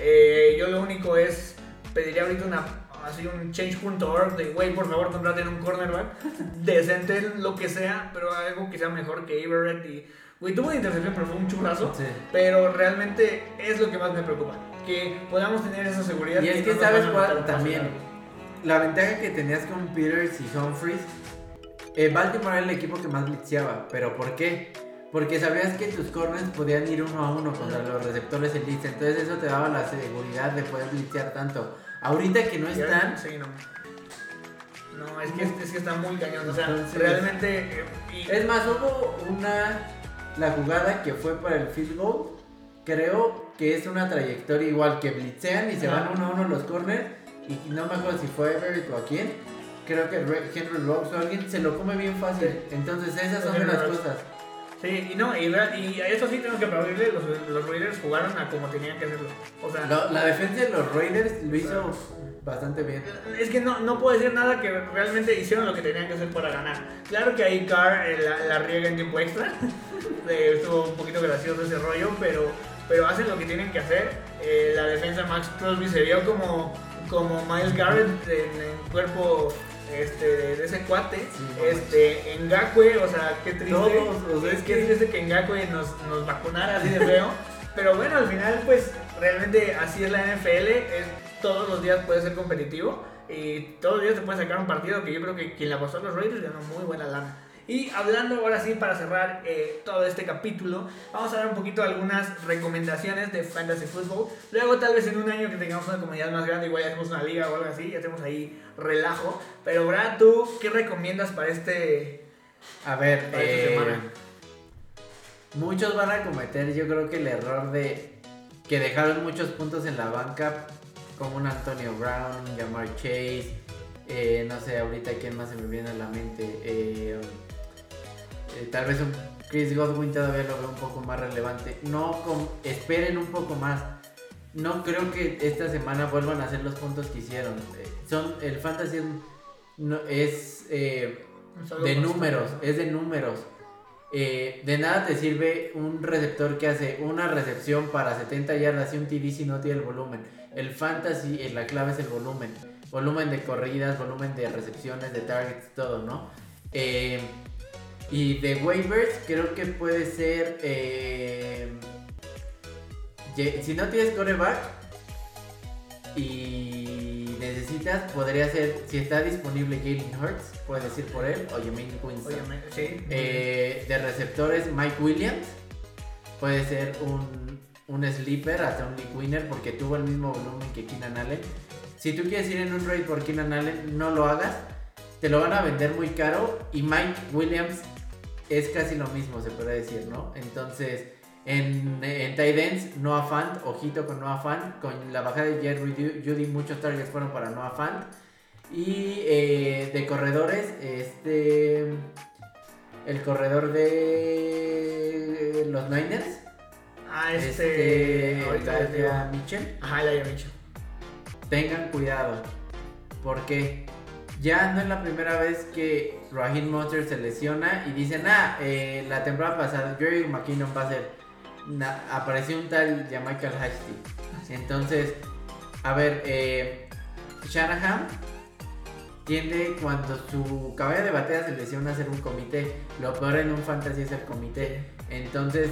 Eh, yo lo único es, pediría ahorita una así un change.org de, güey, por favor contraten un cornerback decente, lo que sea, pero algo que sea mejor que Everett y Güey, tuvo una intercepción, pero fue un churrazo. Pero realmente es lo que más me preocupa. Que podamos tener esa seguridad. Y es que, sabes cuál también. La ventaja que tenías con Peters y Humphries. Eh, Baltimore era el equipo que más blitzeaba. ¿Pero por qué? Porque sabías que tus corners podían ir uno a uno contra los receptores elite. Entonces eso te daba la seguridad de poder blitzear tanto. Ahorita que no están. Sí, no. No, es que, es que está muy cañón. O sea, realmente. Eh, es más, hubo una la jugada que fue para el field goal, creo que es una trayectoria igual que blitzean y se van uno a uno los corners. Y no me acuerdo si fue Everett o a quién. Creo que Henry Rocks o alguien se lo come bien fácil. Entonces, esas son Henry las cosas. Sí, y no, y, eso sí tenemos que aplaudirle, los, los Raiders jugaron a como tenían que hacerlo. O sea, la defensa de los Raiders lo hizo bastante bien. es que no, no puedo decir nada que realmente hicieron lo que tenían que hacer para ganar. Claro que ahí Carr eh, la, la riega en tiempo extra, Eh, estuvo un poquito gracioso ese rollo, pero, pero hacen lo que tienen que hacer. Eh, la defensa Max Crosby se vio como, como Miles Garrett en el cuerpo este, de ese cuate. Sí, no este, Ngakwe, o sea, qué triste. Todos, o sea, es que triste que Ngakwe nos, nos vacunara así de feo. pero bueno, al final, pues realmente así es la NFL. Es, todos los días puede ser competitivo. Y todos los días te puede sacar un partido que yo creo que quien la pasó a los Raiders ganó muy buena lana. Y hablando ahora sí para cerrar eh, todo este capítulo, vamos a dar un poquito algunas recomendaciones de Fantasy Football. Luego tal vez en un año que tengamos una comunidad más grande, igual ya hacemos una liga o algo así, ya hacemos ahí relajo. Pero Brad, ¿tú qué recomiendas para este... A ver, Para esta eh, semana. muchos van a cometer, yo creo que el error de que dejaron muchos puntos en la banca, como un Antonio Brown, Jamar Chase, eh, no sé, ahorita quién más se me viene a la mente, eh, eh, tal vez un Chris Godwin todavía lo veo un poco más relevante. No, esperen un poco más. No creo que esta semana vuelvan a hacer los puntos que hicieron. Son el fantasy es, no, es de números, es de números. Eh, de nada te sirve un receptor que hace una recepción para 70 yardas y un TD si no tiene el volumen. El fantasy, eh, la clave es el volumen. Volumen de corridas, volumen de recepciones, de targets, todo, ¿no? Eh, y de waivers creo que puede ser... eh, si no tienes coreback y necesitas, podría ser, si está disponible Jalen Hurts, puedes ir por él, o Jermaine Winston. Oye, sí. Eh, de receptores, Mike Williams. Puede ser un, un sleeper, hasta un league winner, porque tuvo el mismo volumen que Keenan Allen. Si tú quieres ir en un raid por Keenan Allen, no lo hagas. Te lo van a vender muy caro. Y Mike Williams es casi lo mismo, se puede decir, ¿no? Entonces, en, en tight ends, Noah Fant, ojito con Noah Fant. Con la bajada de Jerry Ju- Judy, muchos targets fueron para Noah Fant. Y eh, de corredores, este. El corredor de los Niners. Ah, este... Este. ahorita Mitchell. Ajá, Elijah Mitchell. Tengan cuidado. Porque ya no es la primera vez que Raheem Monster se lesiona y dicen, ah, eh, la temporada pasada Jerry McKinnon va a ser. apareció un tal Michael Hasty. Entonces, a ver, eh, Shanahan tiende cuando su caballa de batalla se lesiona a hacer un comité. Lo peor en un fantasy es el comité. Entonces,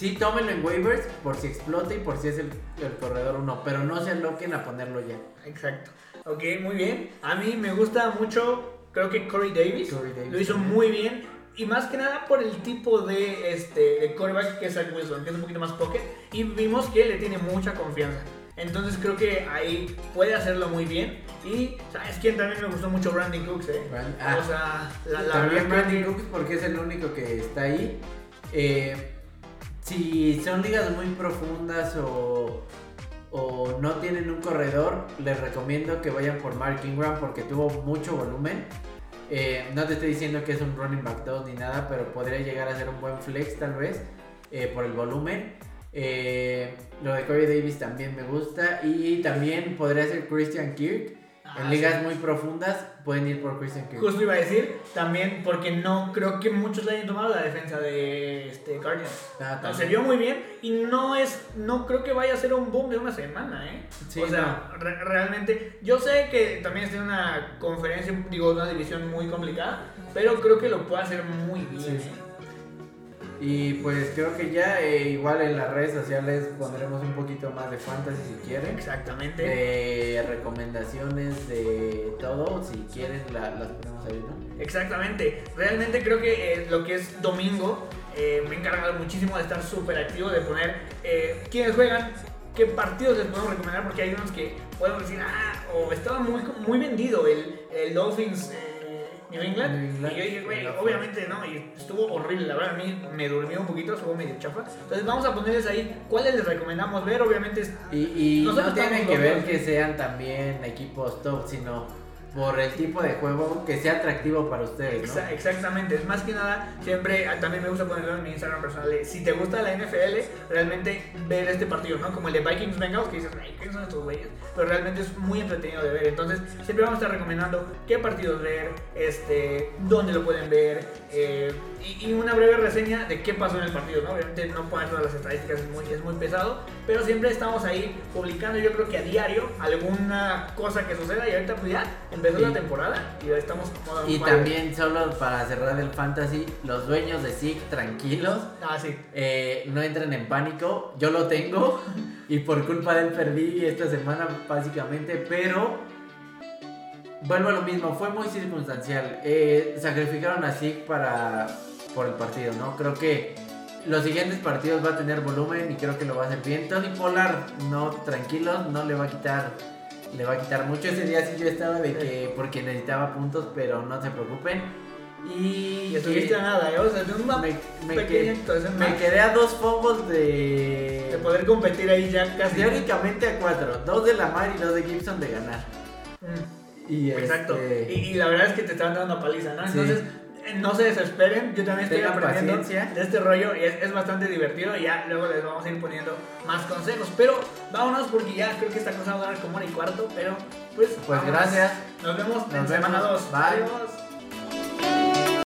sí, tómenlo en waivers por si explota y por si es el, el corredor 1, pero no se aloquen a ponerlo ya. Exacto. Ok, muy bien. A mí me gusta mucho, creo que Corey Davis. Corey Davis Lo hizo también. muy bien. Y más que nada por el tipo de, este, de quarterback que es Zach Wilson, que es un poquito más pocket. Y vimos que le tiene mucha confianza. Entonces creo que ahí puede hacerlo muy bien. Y, ¿sabes quién también me gustó mucho? Brandon Cooks, ¿eh? Brand- ah. o sea, la, la También que- Cooks porque es el único que está ahí. Eh, si son ligas muy profundas o, no tienen un corredor, les recomiendo que vayan por Mark Ingram porque tuvo mucho volumen. Eh, no te estoy diciendo que es un running back 2 ni nada, pero podría llegar a ser un buen flex tal vez eh, por el volumen. Eh, lo de Corey Davis también me gusta y también podría ser Christian Kirk. Ah, en ligas sí. muy profundas pueden ir por Christian Kirk. Justo iba a decir, también porque no creo que muchos le hayan tomado la defensa de este, Guardians. Ah, No, se vio muy bien y no es, no creo que vaya a ser un boom de una semana, ¿eh? Sí, o sea, re- realmente, yo sé que también está en una conferencia, digo, una división muy complicada, pero creo que lo puede hacer muy bien. Sí. ¿eh? Y pues creo que ya eh, igual en las redes sociales pondremos un poquito más de fantasy si quieren. Exactamente. De recomendaciones de todo, si quieren la- las ponemos ahí, ¿no? Exactamente. Realmente creo que eh, lo que es domingo eh, me he encargado muchísimo de estar súper activo, de poner quiénes juegan, qué partidos les podemos recomendar, porque hay unos que podemos decir, ah, o estaba muy, muy vendido el, el Dolphins. New England. New England, y yo dije, güey, obviamente no, y estuvo horrible, la verdad, a mí me durmió un poquito, estuvo medio chafa. Entonces vamos a ponerles ahí cuáles les recomendamos ver, obviamente Y, y Nosotros no tienen que ver que sean también equipos top, sino por el tipo de juego que sea atractivo para ustedes, ¿no? Exa- exactamente, es más que nada, siempre ah, también me gusta ponerlo en mi Instagram personal. Si te gusta la NFL, realmente ver este partido, ¿no? Como el de Vikings Bengals, que dices, ay, ¿qué son estos güeyes? Pero realmente es muy entretenido de ver. Entonces, siempre vamos a estar recomendando qué partidos ver, este, dónde lo pueden ver, eh, y, y una breve reseña de qué pasó en el partido, ¿no? Obviamente no poner todas las estadísticas, es muy, es muy pesado, pero siempre estamos ahí publicando, yo creo que a diario, alguna cosa que suceda, y ahorita pues ya empezó la temporada y ya estamos como Y también solo para cerrar el fantasy, los dueños de SIG tranquilos, Ah, sí. eh, no entren en pánico, yo lo tengo y por culpa de él perdí esta semana básicamente, pero vuelvo a lo mismo, fue muy circunstancial, Eh, sacrificaron a SIG para por el partido, ¿no? Creo que los siguientes partidos va a tener volumen y creo que lo va a hacer bien. Tony Pollard, no, tranquilos, no le va a quitar le va a quitar mucho. Ese día sí yo estaba de que porque necesitaba puntos, pero no se preocupen. Y, Y estuviste a nada, ¿eh? O sea, de una me, me pequeña me quedé a dos fumbles de de. poder competir ahí ya casi. Teóricamente a cuatro, dos de Lamar y dos de Gibson de ganar. Mm, Y Exacto. este, Y, y la verdad es que te estaban dando una paliza, ¿no? Sí. Entonces, no se desesperen. Yo también estoy aprendiendo paciencia. de este rollo y es, es bastante divertido. Y ya luego les vamos a ir poniendo más consejos. Pero vámonos porque ya creo que esta cosa va a durar como hora y cuarto. Pero pues. Pues vámonos. gracias. Nos vemos en Nos semana vemos. 2. Bye. Adiós.